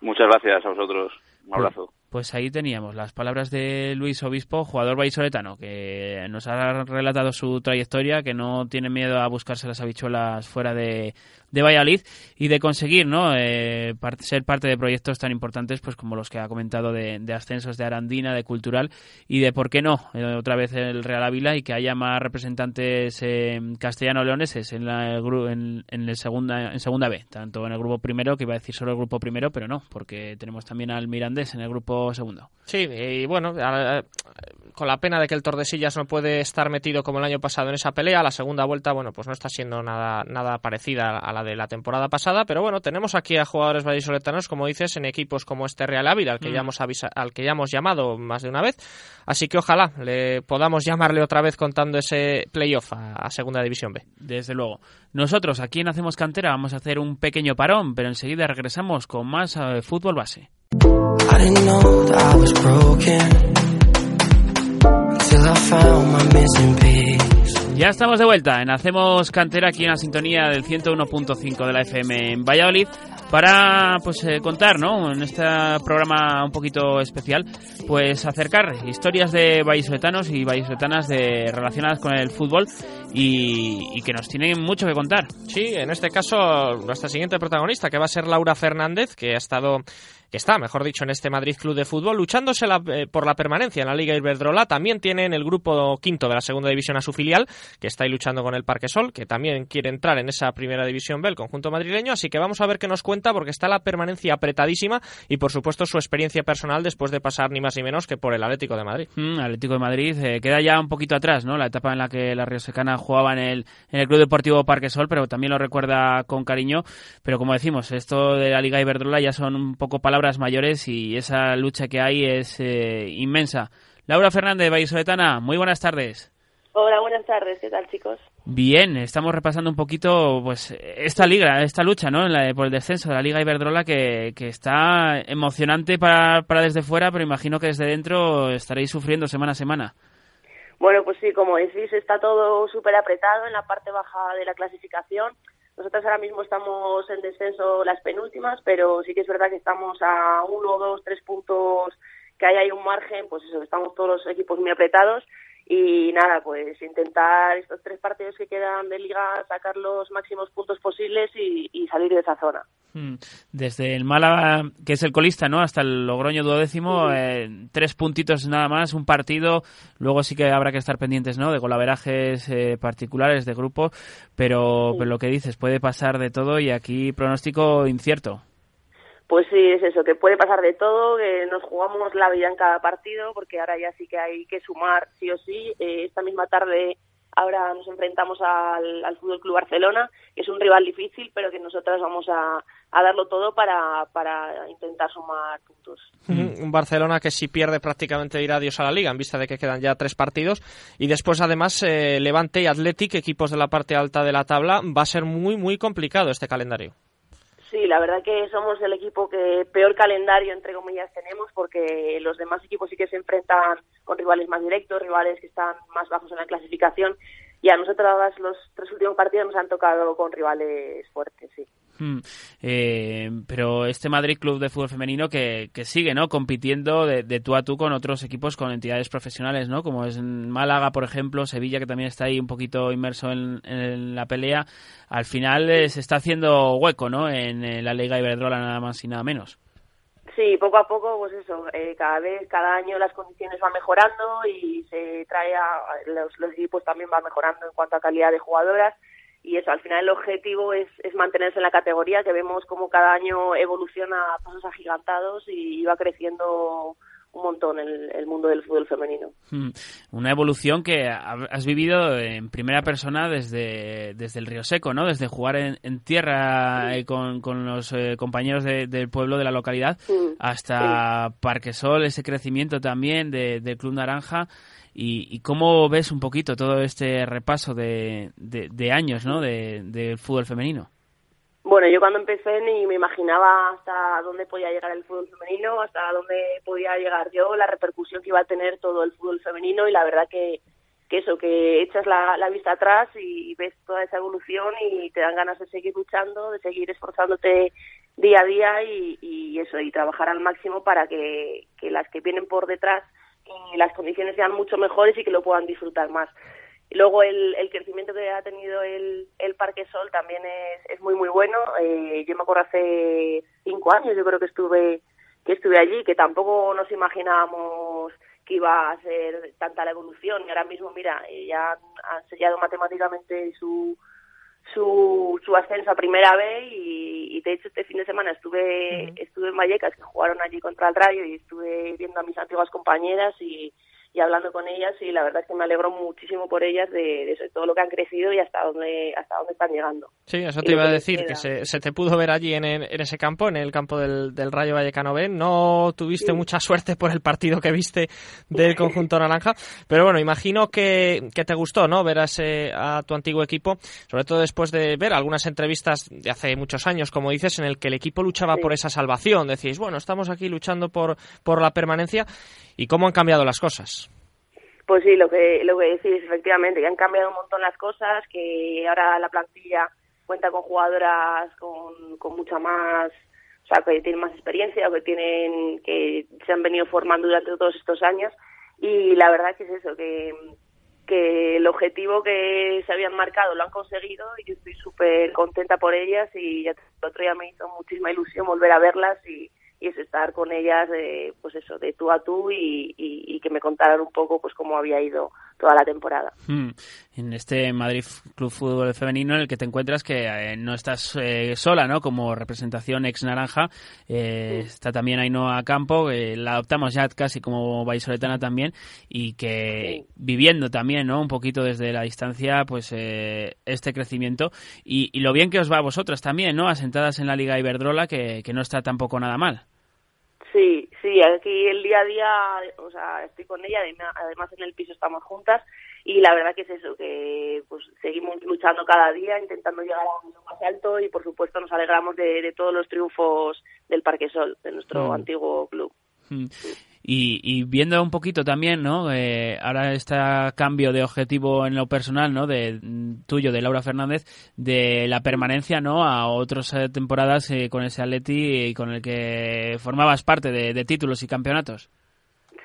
Muchas gracias a vosotros. Un pues abrazo. Pues ahí teníamos las palabras de Luis Obispo, jugador vallisoletano, que nos ha relatado su trayectoria, que no tiene miedo a buscarse las habichuelas fuera de, de Valladolid y de conseguir ¿no? Eh, ser parte de proyectos tan importantes pues como los que ha comentado de, ascensos de Arandina, de Cultural y de, ¿por qué no?, eh, otra vez el Real Ávila y que haya más representantes eh, castellano-leoneses en, la, en, en, segunda, en segunda B, tanto en el grupo primero, que iba a decir solo el grupo primero, pero no, porque tenemos también al Mirandés en el grupo segundo. Sí, y bueno, con la pena de que el Tordesillas no puede estar metido como el año pasado en esa pelea, la segunda vuelta, bueno, pues no está siendo nada, nada parecida a la de la temporada pasada, pero bueno, tenemos aquí a jugadores vallisoletanos, como dices, en equipos como este Real Ávila, al que, ya mm. hemos al que ya hemos llamado más de una vez, así que ojalá le podamos llamarle otra vez contando ese playoff a, Segunda División B. Desde luego. Nosotros aquí en Hacemos Cantera vamos a hacer un pequeño parón, pero enseguida regresamos con más eh, fútbol base. Ya estamos de vuelta en Hacemos Cantera aquí en la sintonía del 101.5 de la FM en Valladolid para pues eh, contar, ¿no? En este programa un poquito especial, pues acercar historias de vallisoletanos y vallisoletanas de relacionadas con el fútbol y, y, que nos tienen mucho que contar. Sí, en este caso nuestra siguiente protagonista que va a ser Laura Fernández, que ha estado que está, mejor dicho, en este Madrid Club de Fútbol, luchándose eh, por la permanencia en la Liga Iberdrola. También tiene en el grupo quinto de la segunda división a su filial, que está ahí luchando con el Parque Sol, que también quiere entrar en esa primera división B, el conjunto madrileño. Así que vamos a ver qué nos cuenta, porque está la permanencia apretadísima y, por supuesto, su experiencia personal después de pasar ni más ni menos que por el Atlético de Madrid. Mm, Atlético de Madrid eh, queda ya un poquito atrás, ¿no? La etapa en la que la Secana jugaba en el, en el Club Deportivo Parque Sol, pero también lo recuerda con cariño. Pero como decimos, esto de la Liga Iberdrola ya son un poco palabras mayores y y esa lucha que hay es eh, inmensa. Laura Fernández, Vallisoletana, muy buenas tardes. Hola, buenas tardes, ¿qué tal chicos? Bien, estamos repasando un poquito pues esta liga, esta lucha, ¿no? la, por el descenso de la Liga Iberdrola que, que está emocionante para, para desde fuera, pero imagino que desde dentro estaréis sufriendo semana a semana. Bueno, pues sí, como decís, está todo súper apretado en la parte baja de la clasificación. Nosotros ahora mismo estamos en descenso las penúltimas, pero sí que es verdad que estamos a uno, dos, tres puntos, que hay ahí un margen, pues eso, estamos todos los equipos muy apretados y nada, pues intentar estos tres partidos que quedan de liga sacar los máximos puntos posibles y, salir de esa zona. Hmm. Desde el Málaga, que es el colista, ¿no? Hasta el Logroño duodécimo, eh, tres puntitos nada más, un partido. Luego sí que habrá que estar pendientes, ¿no? De golaverajes eh, particulares de grupo, pero, pero lo que dices, puede pasar de todo y aquí pronóstico incierto. Pues sí, es eso, que puede pasar de todo, que nos jugamos la vida en cada partido, porque ahora ya sí que hay que sumar sí o sí. Eh, esta misma tarde Ahora nos enfrentamos al, Fútbol Club Barcelona, que es un rival difícil, pero que nosotras vamos a, darlo todo para, intentar sumar puntos. Un Barcelona que si pierde prácticamente irá adiós a la liga, en vista de que quedan ya tres partidos. Y después, además, eh, Levante y Athletic, equipos de la parte alta de la tabla, va a ser muy, muy complicado este calendario. Sí, la verdad que somos el equipo que peor calendario, entre comillas, tenemos, porque los demás equipos sí que se enfrentan con rivales más directos, rivales que están más bajos en la clasificación, y a nosotros los tres últimos partidos nos han tocado con rivales fuertes, sí. Hmm. Eh, pero este Madrid Club de Fútbol Femenino que, que sigue no compitiendo de, de, tú a tú con otros equipos con entidades profesionales no como es Málaga por ejemplo Sevilla que también está ahí un poquito inmerso en, la pelea al final eh, se está haciendo hueco no en, la Liga Iberdrola nada más y nada menos Sí, poco a poco, pues eso, eh, cada vez, cada año las condiciones van mejorando y se trae a los, los equipos también van mejorando en cuanto a calidad de jugadoras. Y eso, al final el objetivo es, es, mantenerse en la categoría, que vemos como cada año evoluciona a pasos agigantados y va creciendo un montón el, el mundo del fútbol femenino. Una evolución que has vivido en primera persona desde, desde el Río Seco, ¿no? Desde jugar en, en tierra sí. con, con, los eh, compañeros de, del pueblo, de la localidad, sí. hasta sí. Parquesol, ese crecimiento también de, del Club Naranja. Y, y, cómo ves un poquito todo este repaso de, de, años ¿no? del de fútbol femenino? Bueno, yo cuando empecé ni me imaginaba hasta dónde podía llegar el fútbol femenino, hasta dónde podía llegar yo, la repercusión que iba a tener todo el fútbol femenino y la verdad que, que eso, que echas la, vista atrás y ves toda esa evolución y te dan ganas de seguir luchando, de seguir esforzándote día a día y, y eso, y trabajar al máximo para que, las que vienen por detrás que las condiciones sean mucho mejores y que lo puedan disfrutar más. Luego el, el crecimiento que ha tenido el, el Parque Sol también es, es muy muy bueno. Eh, yo me acuerdo hace cinco años, yo creo que estuve que estuve allí, que tampoco nos imaginábamos que iba a ser tanta la evolución. Y ahora mismo, mira, eh, ya han sellado matemáticamente su su, su ascenso a primera vez y, y, de hecho este fin de semana estuve uh -huh. estuve en Vallecas que jugaron allí contra el Rayo y estuve viendo a mis antiguas compañeras y, y hablando con ellas y la verdad es que me alegro muchísimo por ellas de, de todo lo que han crecido y hasta dónde hasta dónde están llegando. Sí, eso te iba a decir, que, que se, se, te pudo ver allí en, en, ese campo, en el campo del, del Rayo Vallecano B. No tuviste sí. mucha suerte por el partido que viste del conjunto naranja, pero bueno, imagino que, que te gustó, ¿no? Ver a, ese, a tu antiguo equipo, sobre todo después de ver algunas entrevistas de hace muchos años, como dices, en el que el equipo luchaba sí. por esa salvación. Decís, bueno, estamos aquí luchando por, por la permanencia y cómo han cambiado las cosas. Pues sí, lo que, lo que decís, efectivamente, que han cambiado un montón las cosas, que ahora la plantilla cuenta con jugadoras con, con mucha más, o sea, que tienen más experiencia o que tienen, que se han venido formando durante todos estos años. Y la verdad que es eso, que, que el objetivo que se habían marcado lo han conseguido y yo estoy súper contenta por ellas y ya el otro día me hizo muchísima ilusión volver a verlas y, y es estar con ellas de, pues eso, de tú a tú y, y, y, que me contaran un poco pues cómo había ido toda la temporada. Hmm. En este Madrid Club Fútbol Femenino en el que te encuentras que eh, no estás eh, sola, ¿no? Como representación ex naranja, eh, sí. está también Ainhoa Campo, la adoptamos ya casi como vallisoletana también y que sí. viviendo también, ¿no? Un poquito desde la distancia, pues eh, este crecimiento y, y, lo bien que os va a vosotras también, ¿no? Asentadas en la Liga Iberdrola, que, que no está tampoco nada mal. Sí, sí, aquí el día a día, o sea, estoy con ella, además en el piso estamos juntas y la verdad que es eso, que pues seguimos luchando cada día, intentando llegar a lo más alto y por supuesto nos alegramos de, de todos los triunfos del Parque Sol, de nuestro mm. antiguo club. Mm. Y, y, viendo un poquito también, ¿no? Eh, ahora este cambio de objetivo en lo personal, ¿no? De tuyo, de Laura Fernández, de la permanencia, ¿no? A otras eh, temporadas eh, con ese Atleti y con el que formabas parte de, de, títulos y campeonatos.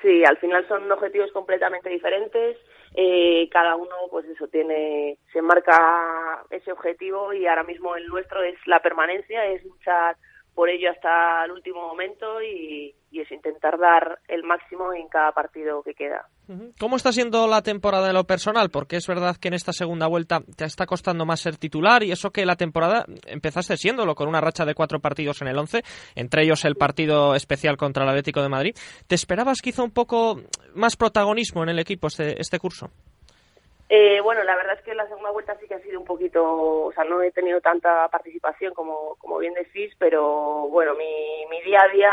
Sí, al final son objetivos completamente diferentes. Eh, cada uno, pues eso, tiene, se marca ese objetivo y ahora mismo el nuestro es la permanencia, es luchar por ello hasta el último momento y, es intentar dar el máximo en cada partido que queda. ¿Cómo está siendo la temporada de lo personal? Porque es verdad que en esta segunda vuelta te está costando más ser titular y eso que la temporada empezaste siéndolo con una racha de cuatro partidos en el once, entre ellos el partido especial contra el Atlético de Madrid. ¿Te esperabas quizá un poco más protagonismo en el equipo este, este curso? Eh, bueno, la verdad es que la segunda vuelta sí que ha sido un poquito, o sea, no he tenido tanta participación como, como bien decís, pero bueno, mi, mi día a día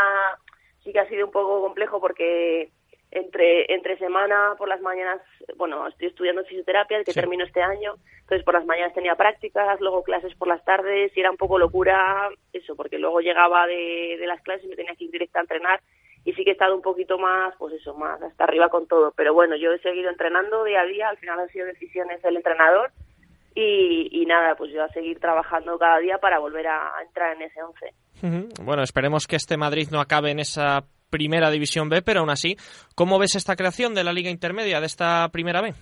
sí que ha sido un poco complejo porque entre entre semana por las mañanas bueno estoy estudiando fisioterapia que termino este año entonces por las mañanas tenía prácticas luego clases por las tardes y era un poco locura eso porque luego llegaba de, de las clases y me tenía que ir directa a entrenar y sí que he estado un poquito más pues eso más hasta arriba con todo pero bueno yo he seguido entrenando día a día al final han sido decisiones del entrenador y, y nada pues yo a seguir trabajando cada día para volver a, entrar en ese once bueno, esperemos que este Madrid no acabe en esa Primera División B, pero aún así, ¿cómo ves esta creación de la Liga Intermedia, de esta Primera B?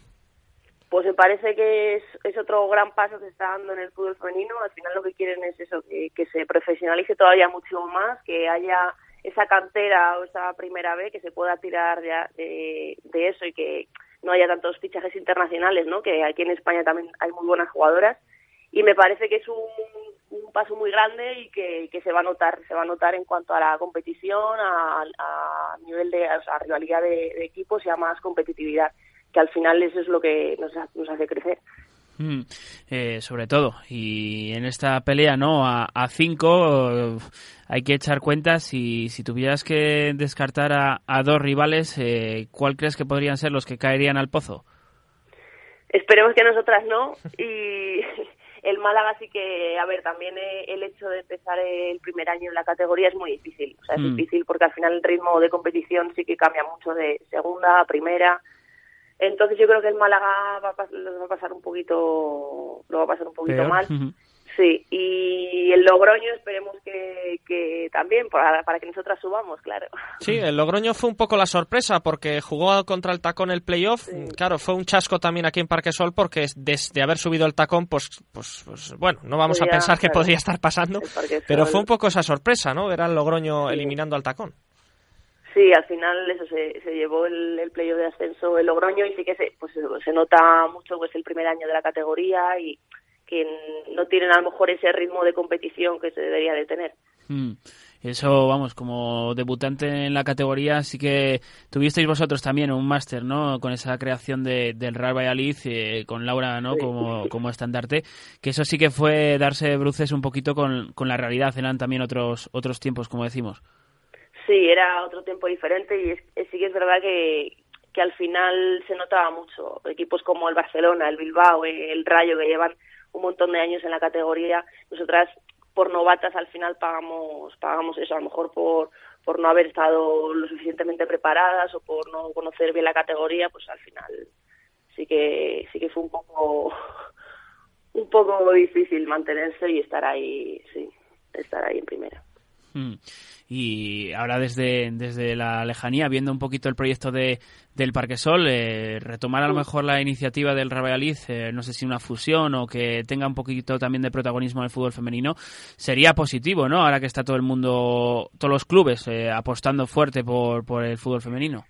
Pues me parece que es, otro gran paso que se está dando en el fútbol femenino. Al final lo que quieren es eso, que, se profesionalice todavía mucho más, que haya esa cantera o esa primera B que se pueda tirar de, eso y que no haya tantos fichajes internacionales, ¿no? Que aquí en España también hay muy buenas jugadoras y me parece que es un, paso muy grande y que, se va a notar, se va a notar en cuanto a la competición, a, nivel de rivalidad de, equipos y a más competitividad, que al final eso es lo que nos, nos hace crecer. Mm, eh, sobre todo, y en esta pelea, ¿no? A, a cinco hay que echar cuentas y si tuvieras que descartar a, a dos rivales, eh, ¿cuál crees que podrían ser los que caerían al pozo? Esperemos que nosotras no y el Málaga sí que, a ver, también eh, el hecho de empezar el primer año en la categoría es muy difícil. O sea, es mm. difícil porque al final el ritmo de competición sí que cambia mucho de segunda a primera. Entonces yo creo que el Málaga va a, va a pasar un poquito, lo va a pasar un poquito mal. Sí, y el Logroño esperemos que, que también, para, para, que nosotras subamos, claro. Sí, el Logroño fue un poco la sorpresa porque jugó contra el Tacón el playoff. Claro, fue un chasco también aquí en Parque Sol porque desde haber subido el Tacón, pues, pues, pues bueno, no vamos a pensar que podría estar pasando, pero fue un poco esa sorpresa, ¿no? Ver al Logroño eliminando al Tacón. Sí, al final eso se, se llevó el, el playoff de ascenso el Logroño y sí que se, pues, se nota mucho que es el primer año de la categoría y que no tienen a lo mejor ese ritmo de competición que se debería de tener. Mm. Eso, vamos, como debutante en la categoría, sí que tuvisteis vosotros también un máster, ¿no? Con esa creación de, del Real Valladolid, eh, con Laura, ¿no? Como, como estandarte, que eso sí que fue darse bruces un poquito con, con la realidad, eran también otros, otros tiempos, como decimos. Sí, era otro tiempo diferente y sí que es verdad que, que al final se notaba mucho. Equipos como el Barcelona, el Bilbao, el Rayo, que llevan un montón de años en la categoría, nosotras por novatas al final pagamos pagamos eso, a lo mejor por por no haber estado lo suficientemente preparadas o por no conocer bien la categoría, pues al final sí que sí que fue un poco un poco difícil mantenerse y estar ahí, sí, estar ahí en primera. Mm. Y ahora desde, desde la lejanía, viendo un poquito el proyecto de, del Parque Sol, eh, retomar a lo mejor la iniciativa del Real eh, no sé si una fusión o que tenga un poquito también de protagonismo en el fútbol femenino, sería positivo, ¿no? Ahora que está todo el mundo, todos los clubes eh, apostando fuerte por, por el fútbol femenino.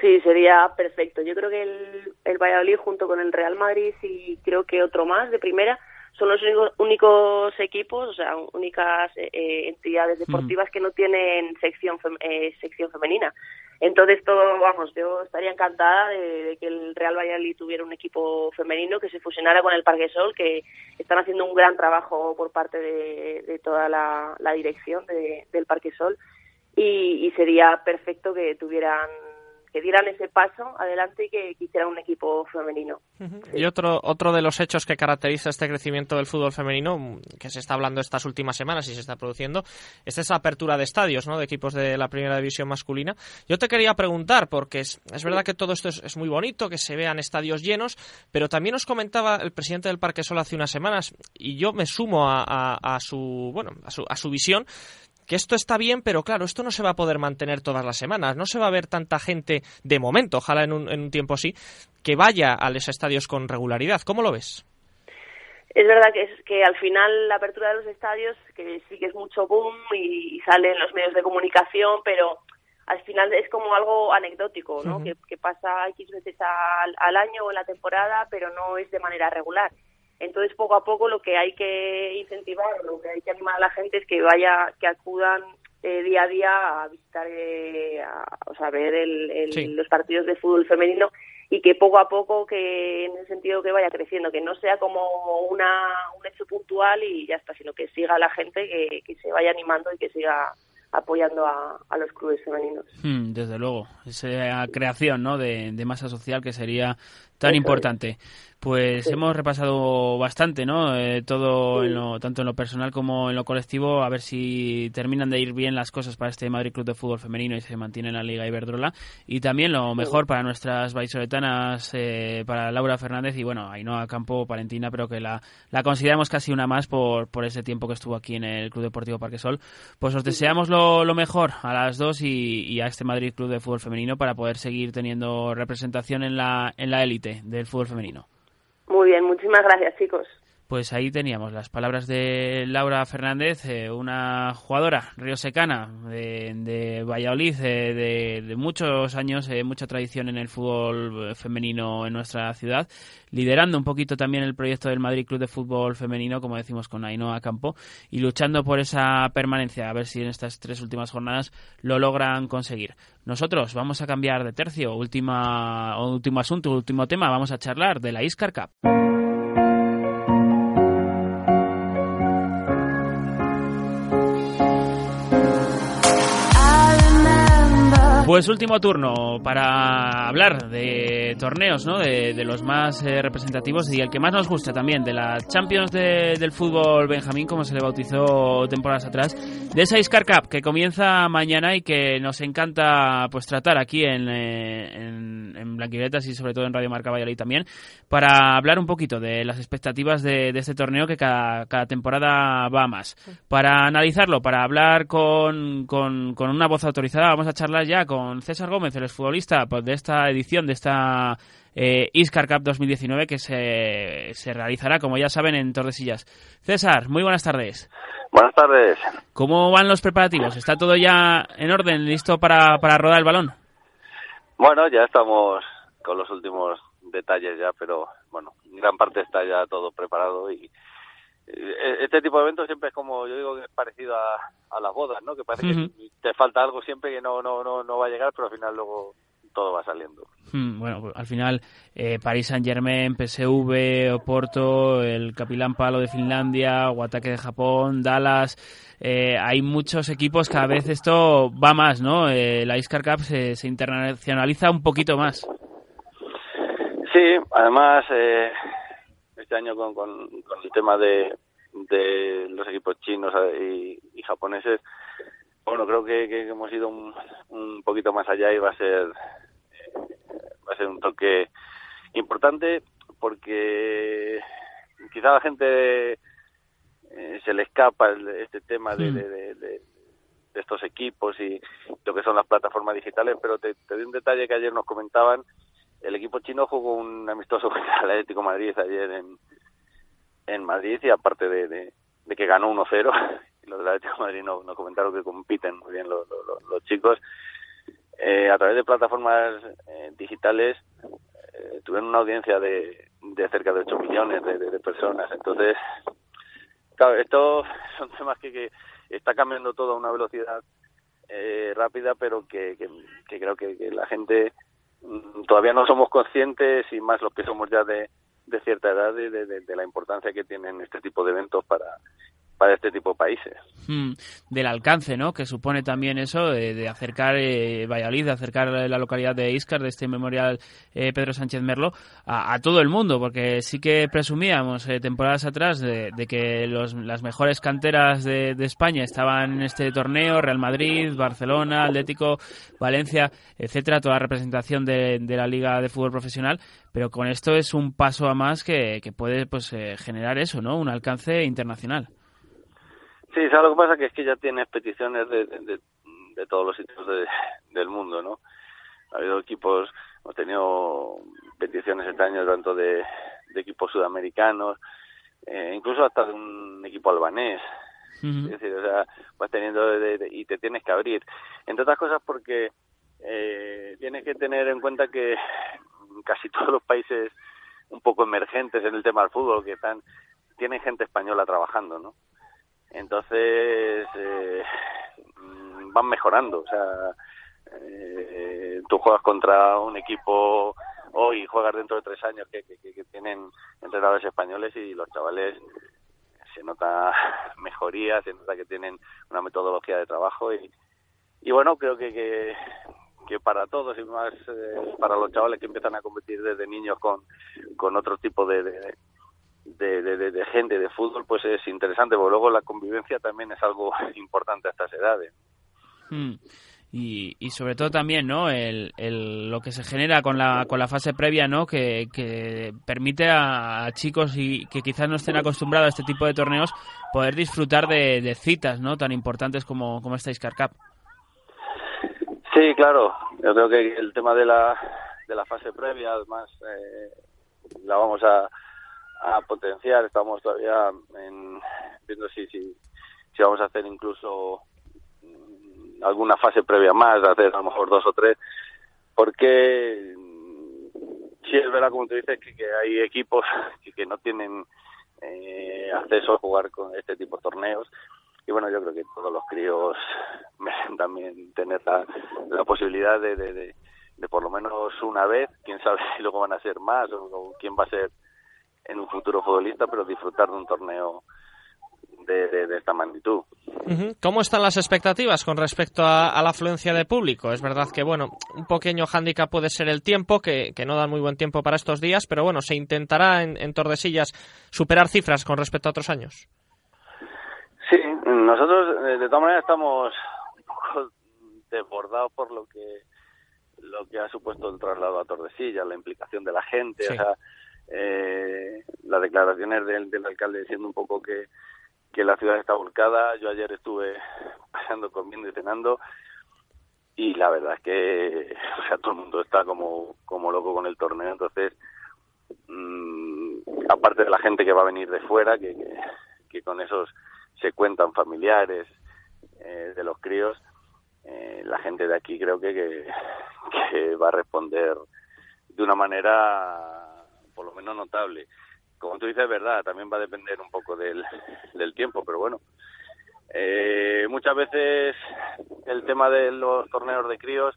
Sí, sería perfecto. Yo creo que el, el Valladolid junto con el Real Madrid y creo que otro más de primera son los únicos, equipos, o sea, únicas eh, eh, entidades deportivas que no tienen sección eh, sección femenina. Entonces, todo, vamos, yo estaría encantada de, que el Real Valladolid tuviera un equipo femenino que se fusionara con el Parque Sol, que están haciendo un gran trabajo por parte de, toda la, dirección del Parque Sol y sería perfecto que tuvieran que dieran ese paso adelante y que, quisieran un equipo femenino. Y otro, otro de los hechos que caracteriza este crecimiento del fútbol femenino, mm, que se está hablando estas últimas semanas y se está produciendo, es esa apertura de estadios, ¿no? De equipos de la primera división masculina. Yo te quería preguntar, porque es, verdad que todo esto es, muy bonito, que se vean estadios llenos, pero también nos comentaba el presidente del Parque Sol hace unas semanas, y yo me sumo a, a su, bueno, a su, a su visión, que esto está bien, pero claro, esto no se va a poder mantener todas las semanas. No se va a ver tanta gente de momento, ojalá en un, en un tiempo así, que vaya a los estadios con regularidad. ¿Cómo lo ves? Es verdad que, es, que al final la apertura de los estadios, que sí que es mucho boom y, sale en los medios de comunicación, pero al final es como algo anecdótico, ¿no? que, que, pasa X veces al, al año o en la temporada, pero no es de manera regular. Entonces, poco a poco lo que hay que incentivar, lo que hay que animar a la gente es que vaya, que acudan eh, día a día a visitar, eh, a, o sea, ver el, los partidos de fútbol femenino y que poco a poco, que en el sentido que vaya creciendo, que no sea como una, un hecho puntual y ya está, sino que siga la gente, que, que se vaya animando y que siga apoyando a, a los clubes femeninos. Hmm, desde luego, esa creación ¿no? de, de masa social que sería tan importante. Pues hemos repasado bastante, ¿no? Eh, todo, en lo, tanto en lo personal como en lo colectivo, a ver si terminan de ir bien las cosas para este Madrid Club de Fútbol Femenino y se mantiene en la Liga Iberdrola. Y también lo mejor para nuestras baisoletanas, eh, para Laura Fernández y, bueno, Ainhoa Campo, Valentina, pero que la, la consideramos casi una más por, por ese tiempo que estuvo aquí en el Club Deportivo Parquesol. Pues os deseamos lo, lo mejor a las dos y, y, a este Madrid Club de Fútbol Femenino para poder seguir teniendo representación en la en la élite del fútbol femenino. Muy bien, muchísimas gracias, chicos. Pues ahí teníamos las palabras de Laura Fernández, eh, una jugadora riosecana de, de Valladolid, eh, de, muchos años, eh, mucha tradición en el fútbol femenino en nuestra ciudad, liderando un poquito también el proyecto del Madrid Club de Fútbol Femenino, como decimos con Ainhoa Campo, y luchando por esa permanencia, a ver si en estas tres últimas jornadas lo logran conseguir. Nosotros vamos a cambiar de tercio, última, último asunto, último tema, vamos a charlar de la Iscar Cup. Pues último turno para hablar de torneos, ¿no? De, los más eh, representativos y el que más nos gusta también, de la Champions del fútbol Benjamín, como se le bautizó temporadas atrás, de esa Iscar Cup que comienza mañana y que nos encanta pues tratar aquí en, eh, en, en y sobre todo en Radio Marca Valladolid también, para hablar un poquito de las expectativas de, este torneo que cada, temporada va más. Para analizarlo, para hablar con, con, con una voz autorizada, vamos a charlar ya con con César Gómez, el exfutbolista pues, de esta edición, de esta eh, Iscar Cup 2019 que se, se realizará, como ya saben, en Tordesillas. César, muy buenas tardes. Buenas tardes. ¿Cómo van los preparativos? ¿Está todo ya en orden, listo para, para rodar el balón? Bueno, ya estamos con los últimos detalles ya, pero bueno, gran parte está ya todo preparado y este tipo de eventos siempre es como yo digo que es parecido a, a las bodas no que parece que te falta algo siempre que no no no no va a llegar pero al final luego todo va saliendo. Bueno pues, al final eh, París Saint Germain PSV Oporto el Capilán Palo de Finlandia Guataque de Japón Dallas eh, hay muchos equipos cada vez esto va más no eh, la Iscar Cup se, se internacionaliza un poquito más. Sí además eh, este año con, con, el tema de, de los equipos chinos y, japoneses, bueno, creo que, hemos ido un, un, poquito más allá y va a ser va a ser un toque importante porque quizá a la gente eh, se le escapa este tema de, de, de, estos equipos y lo que son las plataformas digitales, pero te, te doy un detalle que ayer nos comentaban el equipo chino jugó un amistoso contra el Atlético Madrid ayer en, en Madrid y aparte de, que ganó 1-0, y los del Atlético Madrid no, no, comentaron que compiten muy bien los, los, chicos, eh, a través de plataformas eh, digitales eh, tuvieron una audiencia de, de cerca de 8 millones de, personas. Entonces, claro, estos son temas que, que está cambiando todo a una velocidad eh, rápida, pero que, que, que creo que, que la gente todavía no somos conscientes y más los que somos ya de, de cierta edad de, de, la importancia que tienen este tipo de eventos para, para este tipo de países. Hmm, del alcance, ¿no? Que supone también eso de, acercar eh, Valladolid, de acercar la localidad de Iscar, de este memorial eh, Pedro Sánchez Merlo, a, todo el mundo, porque sí que presumíamos eh, temporadas atrás de, que los, las mejores canteras de, España estaban en este torneo, Real Madrid, Barcelona, Atlético, Valencia, etcétera, toda la representación de, la Liga de Fútbol Profesional, pero con esto es un paso a más que, que puede pues eh, generar eso, ¿no? Un alcance internacional. Sí, ¿sabes lo que pasa? Que es que ya tienes peticiones de, de, de todos los sitios de, del mundo, ¿no? Ha habido equipos, hemos tenido peticiones este año tanto de, de equipos sudamericanos, eh, incluso hasta de un equipo albanés. Es decir, o sea, vas teniendo de, y te tienes que abrir. Entre otras cosas porque eh, tienes que tener en cuenta que casi todos los países un poco emergentes en el tema del fútbol que están tienen gente española trabajando, ¿no? Entonces, eh, van mejorando. O sea, eh, tú juegas contra un equipo hoy, juegas dentro de tres años que, que, tienen entrenadores españoles y los chavales se nota mejoría, se nota que tienen una metodología de trabajo y, y bueno, creo que, que, que para todos y más eh, para los chavales que empiezan a competir desde niños con, con otro tipo de, de de, de, de, gente de fútbol pues es interesante porque luego la convivencia también es algo importante a estas edades. Hmm. y, y sobre todo también no el, el, lo que se genera con la, con la fase previa no que, que permite a, chicos y que quizás no estén acostumbrados a este tipo de torneos poder disfrutar de, de citas no tan importantes como, como esta Iscar Cup. Sí, claro. Yo creo que el tema de la, de la fase previa, además, eh, la vamos a, a potenciar. Estamos todavía en, viendo si, si, si vamos a hacer incluso mm, alguna fase previa más, hacer a lo mejor dos o tres, porque mm, sí es verdad, como tú dices, que, que hay equipos que, que no tienen eh, acceso a jugar con este tipo de torneos. Y bueno, yo creo que todos los críos merecen también tener la, la posibilidad de, de, de, por lo menos una vez, quién sabe si luego van a ser más o, quién va a ser en un futuro futbolista, pero disfrutar de un torneo de, de, esta magnitud. ¿Cómo están las expectativas con respecto a, la afluencia de público? Es verdad que, bueno, un pequeño hándicap puede ser el tiempo, que, que, no dan muy buen tiempo para estos días, pero bueno, se intentará en, en Tordesillas superar cifras con respecto a otros años. Sí, nosotros eh, de todas maneras estamos un poco desbordados por lo que lo que ha supuesto el traslado a Tordesillas, la implicación de la gente, o sea, eh, las declaraciones del, del alcalde diciendo un poco que, que la ciudad está volcada. Yo ayer estuve pasando, comiendo y cenando y la verdad es que o sea, todo el mundo está como, como loco con el torneo, entonces mmm, aparte de la gente que va a venir de fuera, que, que, que con esos se cuentan familiares eh, de los críos, eh, la gente de aquí creo que, que, va a responder de una manera por lo menos notable. Como tú dices, es verdad, también va a depender un poco del, del tiempo, pero bueno. Eh, muchas veces el tema de los torneos de críos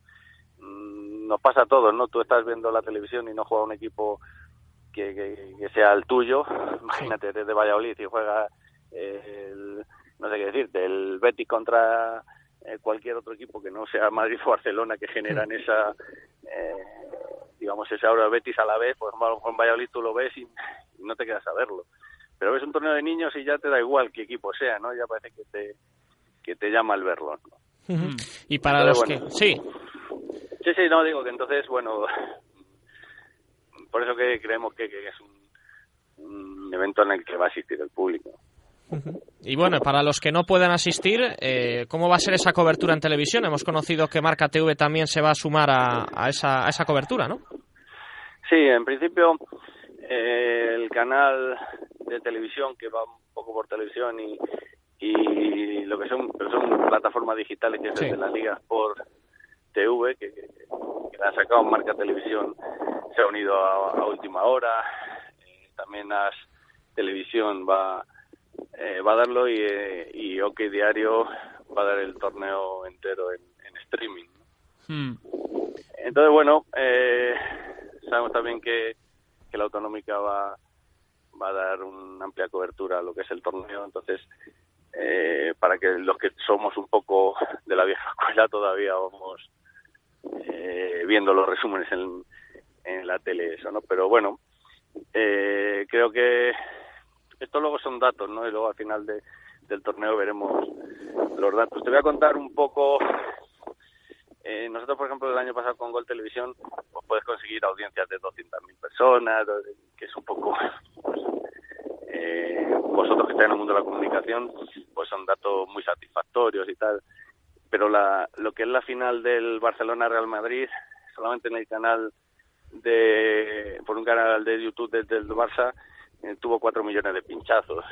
mm, nos pasa a todos, ¿no? Tú estás viendo la televisión y no juega un equipo que, que, sea el tuyo. Imagínate, desde Valladolid y juega el, no sé qué decirte, el Betis contra eh, cualquier otro equipo que no sea Madrid o Barcelona que generan esa, eh, digamos, esa hora Betis a la vez, pues en Valladolid tú lo ves y, no te quedas a verlo. Pero ves un torneo de niños y ya te da igual qué equipo sea, ¿no? Ya parece que te, que te llama el verlo. Y para los que... Sí. Sí, sí, no, digo que entonces, bueno, por eso que creemos que, que es un, un evento en el que va a asistir el público. Y bueno, para los que no puedan asistir, eh, ¿cómo va a ser esa cobertura en televisión? Hemos conocido que Marca TV también se va a sumar a, esa, a esa cobertura, ¿no? Sí, en principio eh, el canal de televisión que va un poco por televisión y, y lo que son, son plataformas digitales que es de la Liga por TV, que, que, ha sacado Marca Televisión, se ha unido a, última hora, eh, también las Televisión va eh, va a darlo y, eh, y OK Diario va a dar el torneo entero en, streaming. Hmm. Entonces, bueno, eh, sabemos también que, que la autonómica va, va a dar una amplia cobertura a lo que es el torneo, entonces eh, para que los que somos un poco de la vieja escuela todavía vamos eh, viendo los resúmenes en, en la tele eso no pero bueno eh, creo que esto luego son datos, ¿no? Y luego al final de, del torneo veremos los datos. Te voy a contar un poco. Eh, nosotros, por ejemplo, el año pasado con Gol Televisión, pues puedes conseguir audiencias de 200.000 personas, que es un poco. Pues, eh, vosotros que estáis en el mundo de la comunicación, pues son datos muy satisfactorios y tal. Pero la, lo que es la final del Barcelona-Real Madrid, solamente en el canal de. por un canal de YouTube desde el Barça, tuvo cuatro millones de pinchazos.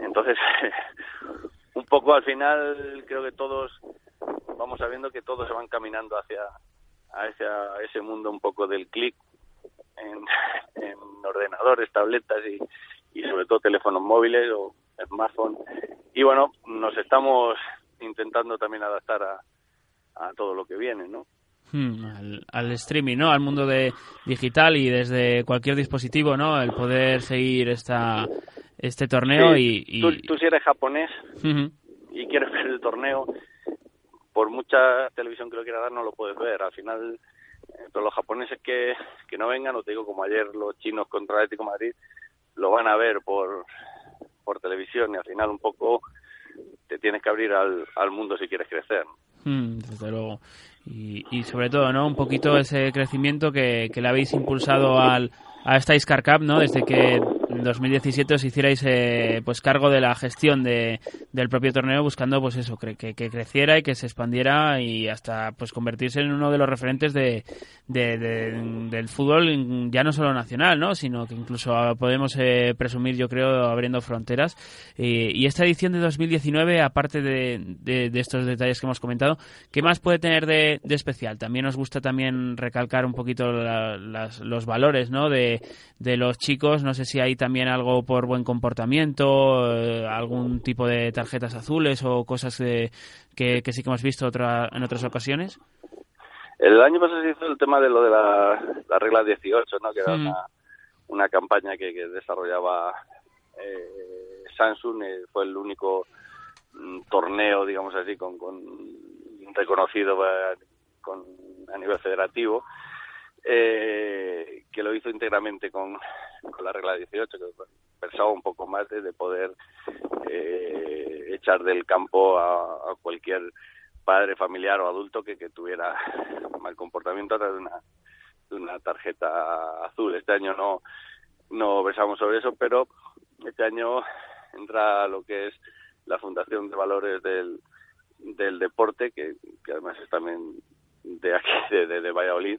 Entonces, un poco al final creo que todos vamos sabiendo que todos se van caminando hacia a ese, ese mundo un poco del clic en, en, ordenadores, tabletas y, y sobre todo teléfonos móviles o smartphones. Y bueno, nos estamos intentando también adaptar a, a todo lo que viene, ¿no? Hmm, al, streaming, ¿no? Al mundo de digital y desde cualquier dispositivo, ¿no? El poder seguir esta este torneo y, Tú, si eres japonés y quieres ver el torneo, por mucha televisión que lo quiera dar no lo puedes ver. Al final, eh, pero los japoneses que, que no vengan, o te digo como ayer los chinos contra Atlético Madrid, lo van a ver por, por televisión y al final un poco te tienes que abrir al, al mundo si quieres crecer. Hmm, desde luego. Y, y, sobre todo, ¿no? Un poquito ese crecimiento que, que le habéis impulsado al, a esta Iscar Cup, ¿no? Desde que 2017 os hicierais eh, pues cargo de la gestión de, del propio torneo buscando pues eso que, que, creciera y que se expandiera y hasta pues convertirse en uno de los referentes de, del fútbol ya no solo nacional no sino que incluso podemos eh, presumir yo creo abriendo fronteras. Y esta edición de 2019 aparte de, estos detalles que hemos comentado qué más puede tener de, especial también nos gusta también recalcar un poquito los valores no de, de los chicos. No sé si hay también algo por buen comportamiento, eh, algún tipo de tarjetas azules o cosas que, que, sí que hemos visto otra, en otras ocasiones? El año pasado se hizo el tema de lo de la, regla 18, ¿no? que era una, campaña que, desarrollaba eh, Samsung, eh, fue el único mm, torneo, digamos así, con, con reconocido con, a nivel federativo eh, que lo hizo íntegramente con, la regla 18, que pensaba un poco más de, poder eh, echar del campo a, cualquier padre, familiar o adulto que, que tuviera mal comportamiento a través de una, de una tarjeta azul. Este año no, no versamos sobre eso, pero este año entra lo que es la Fundación de Valores del, del Deporte, que, que además es también de aquí, de, de Valladolid,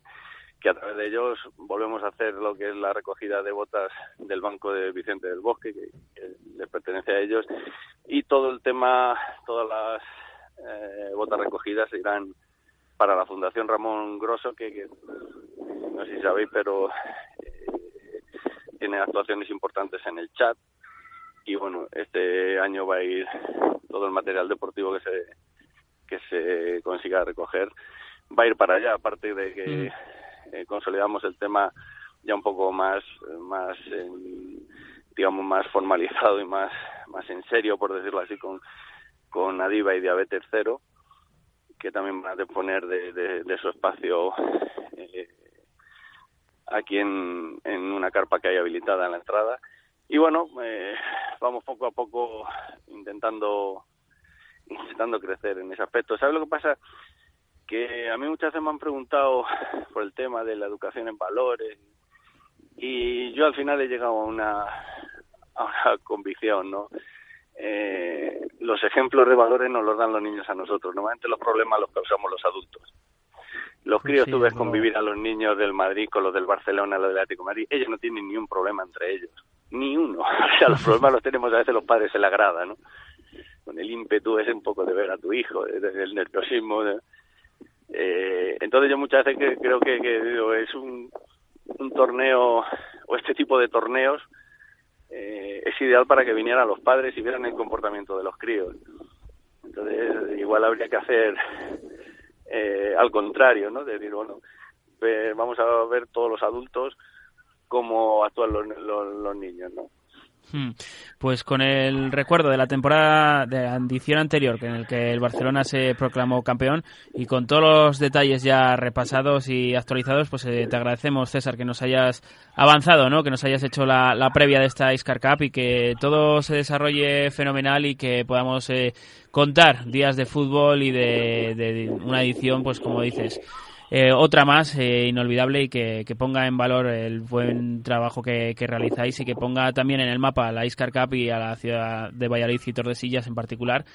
que a través de ellos volvemos a hacer lo que es la recogida de botas del Banco de Vicente del Bosque, que, le pertenece a ellos, y todo el tema, todas las eh, botas recogidas irán para la Fundación Ramón Grosso, que, no sé si sabéis, pero eh, tiene actuaciones importantes en el chat. Y bueno, este año va a ir todo el material deportivo que se que se consiga recoger va a ir para allá, aparte de que mm. Eh, consolidamos el tema ya un poco más, más digamos, más formalizado y más, más en serio, por decirlo así, con, con Adiva y Diabetes Cero, que también van a disponer de, de, su espacio eh, aquí en, en una carpa que hay habilitada en la entrada. Y bueno, eh, vamos poco a poco intentando intentando crecer en ese aspecto. ¿Sabes lo que pasa? Que a mí muchas veces me han preguntado por el tema de la educación en valores y yo al final he llegado a una, a una convicción, ¿no? Eh, los ejemplos de valores nos los dan los niños a nosotros, normalmente los problemas los causamos los adultos. Los críos tú ves convivir a los niños del Madrid con los del Barcelona, los del Atlético Madrid, ellos no tienen ni un problema entre ellos, ni uno. O sea, los problemas los tenemos a veces los padres en la grada, ¿no? Con el ímpetu ese un poco de ver a tu hijo, desde el nerviosismo, eh, entonces yo muchas veces creo que, es un, un, torneo o este tipo de torneos eh, es ideal para que vinieran los padres y vieran el comportamiento de los críos. Entonces igual habría que hacer eh, al contrario, ¿no? De decir, bueno, vamos a ver todos los adultos cómo actúan los, los niños, ¿no? Hmm. Pues con el recuerdo de la temporada de la edición anterior, en el que el Barcelona se proclamó campeón, y con todos los detalles ya repasados y actualizados, pues eh, te agradecemos, César, que nos hayas avanzado, ¿no? que nos hayas hecho la, previa de esta Iscar Cup y que todo se desarrolle fenomenal y que podamos eh, contar días de fútbol y de, de una edición, pues como dices, eh, otra más eh, inolvidable y que, ponga en valor el buen trabajo que, realizáis y que ponga también en el mapa a la Iscar Cup y a la ciudad de Valladolid y Tordesillas en particular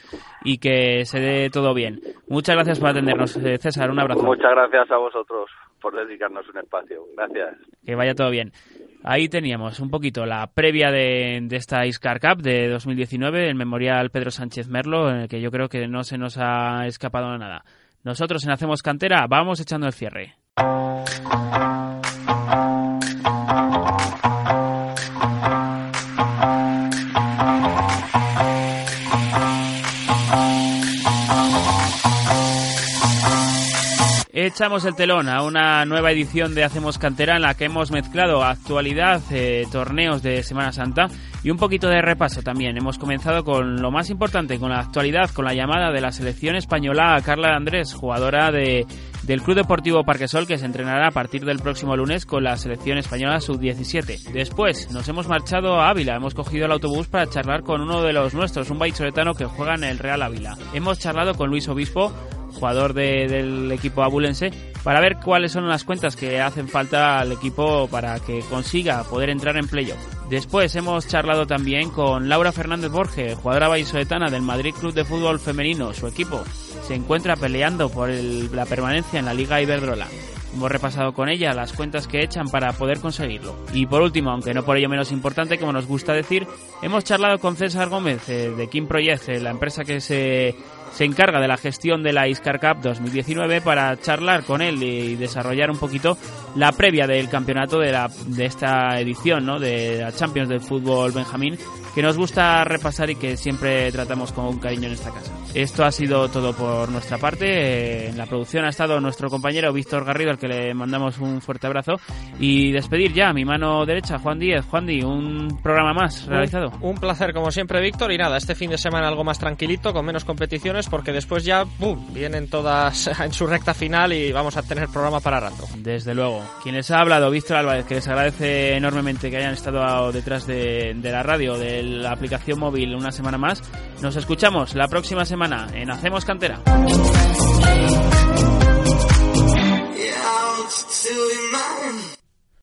y que se dé todo bien. Muchas gracias por atendernos, eh, César. Un abrazo. Muchas gracias a vosotros por dedicarnos un espacio. Gracias. Que vaya todo bien. Ahí teníamos un poquito la previa de, de, esta Iscar Cup de 2019, el memorial Pedro Sánchez Merlo, en el que yo creo que no se nos ha escapado nada. Nosotros en Hacemos Cantera vamos echando el cierre. Echamos el telón a una nueva edición de Hacemos Cantera en la que hemos mezclado actualidad, eh, torneos de Semana Santa y un poquito de repaso también. Hemos comenzado con lo más importante, con la actualidad, con la llamada de la selección española a Carla Andrés, jugadora de, del Club Deportivo Parquesol que se entrenará a partir del próximo lunes con la selección española sub-17. Después nos hemos marchado a Ávila, hemos cogido el autobús para charlar con uno de los nuestros, un vallisoletano que juega en el Real Ávila. Hemos charlado con Luis Obispo, jugador del equipo abulense, para ver cuáles son las cuentas que hacen falta al equipo para que consiga poder entrar en playoff. Después hemos charlado también con Laura Fernández Borges, jugadora vallisoletana del Madrid Club de Fútbol Femenino. Su equipo se encuentra peleando por la permanencia en la Liga Iberdrola. Hemos repasado con ella las cuentas que echan para poder conseguirlo. Y por último, aunque no por ello menos importante, como nos gusta decir, hemos charlado con César Gómez eh, de Kim Project, eh, la empresa que se se encarga de la gestión de la Iscar Cup 2019 para charlar con él y desarrollar un poquito la previa del campeonato de, la, de esta edición, ¿no? de la Champions del fútbol Benjamín, que nos gusta repasar y que siempre tratamos con un cariño en esta casa. Esto ha sido todo por nuestra parte. En la producción ha estado nuestro compañero Víctor Garrido, al que le mandamos un fuerte abrazo. Y despedir ya a mi mano derecha, Juan Díez. Juan Díez, un programa más realizado. Un, placer, como siempre, Víctor. Y nada, este fin de semana algo más tranquilito, con menos competiciones, porque después ya ¡pum! vienen todas en su recta final y vamos a tener programa para rato. Desde luego. Quien les ha hablado, Víctor Álvarez, que les agradece enormemente que hayan estado detrás de, de la radio, de la aplicación móvil una semana más. Nos escuchamos la próxima semana en Hacemos Cantera.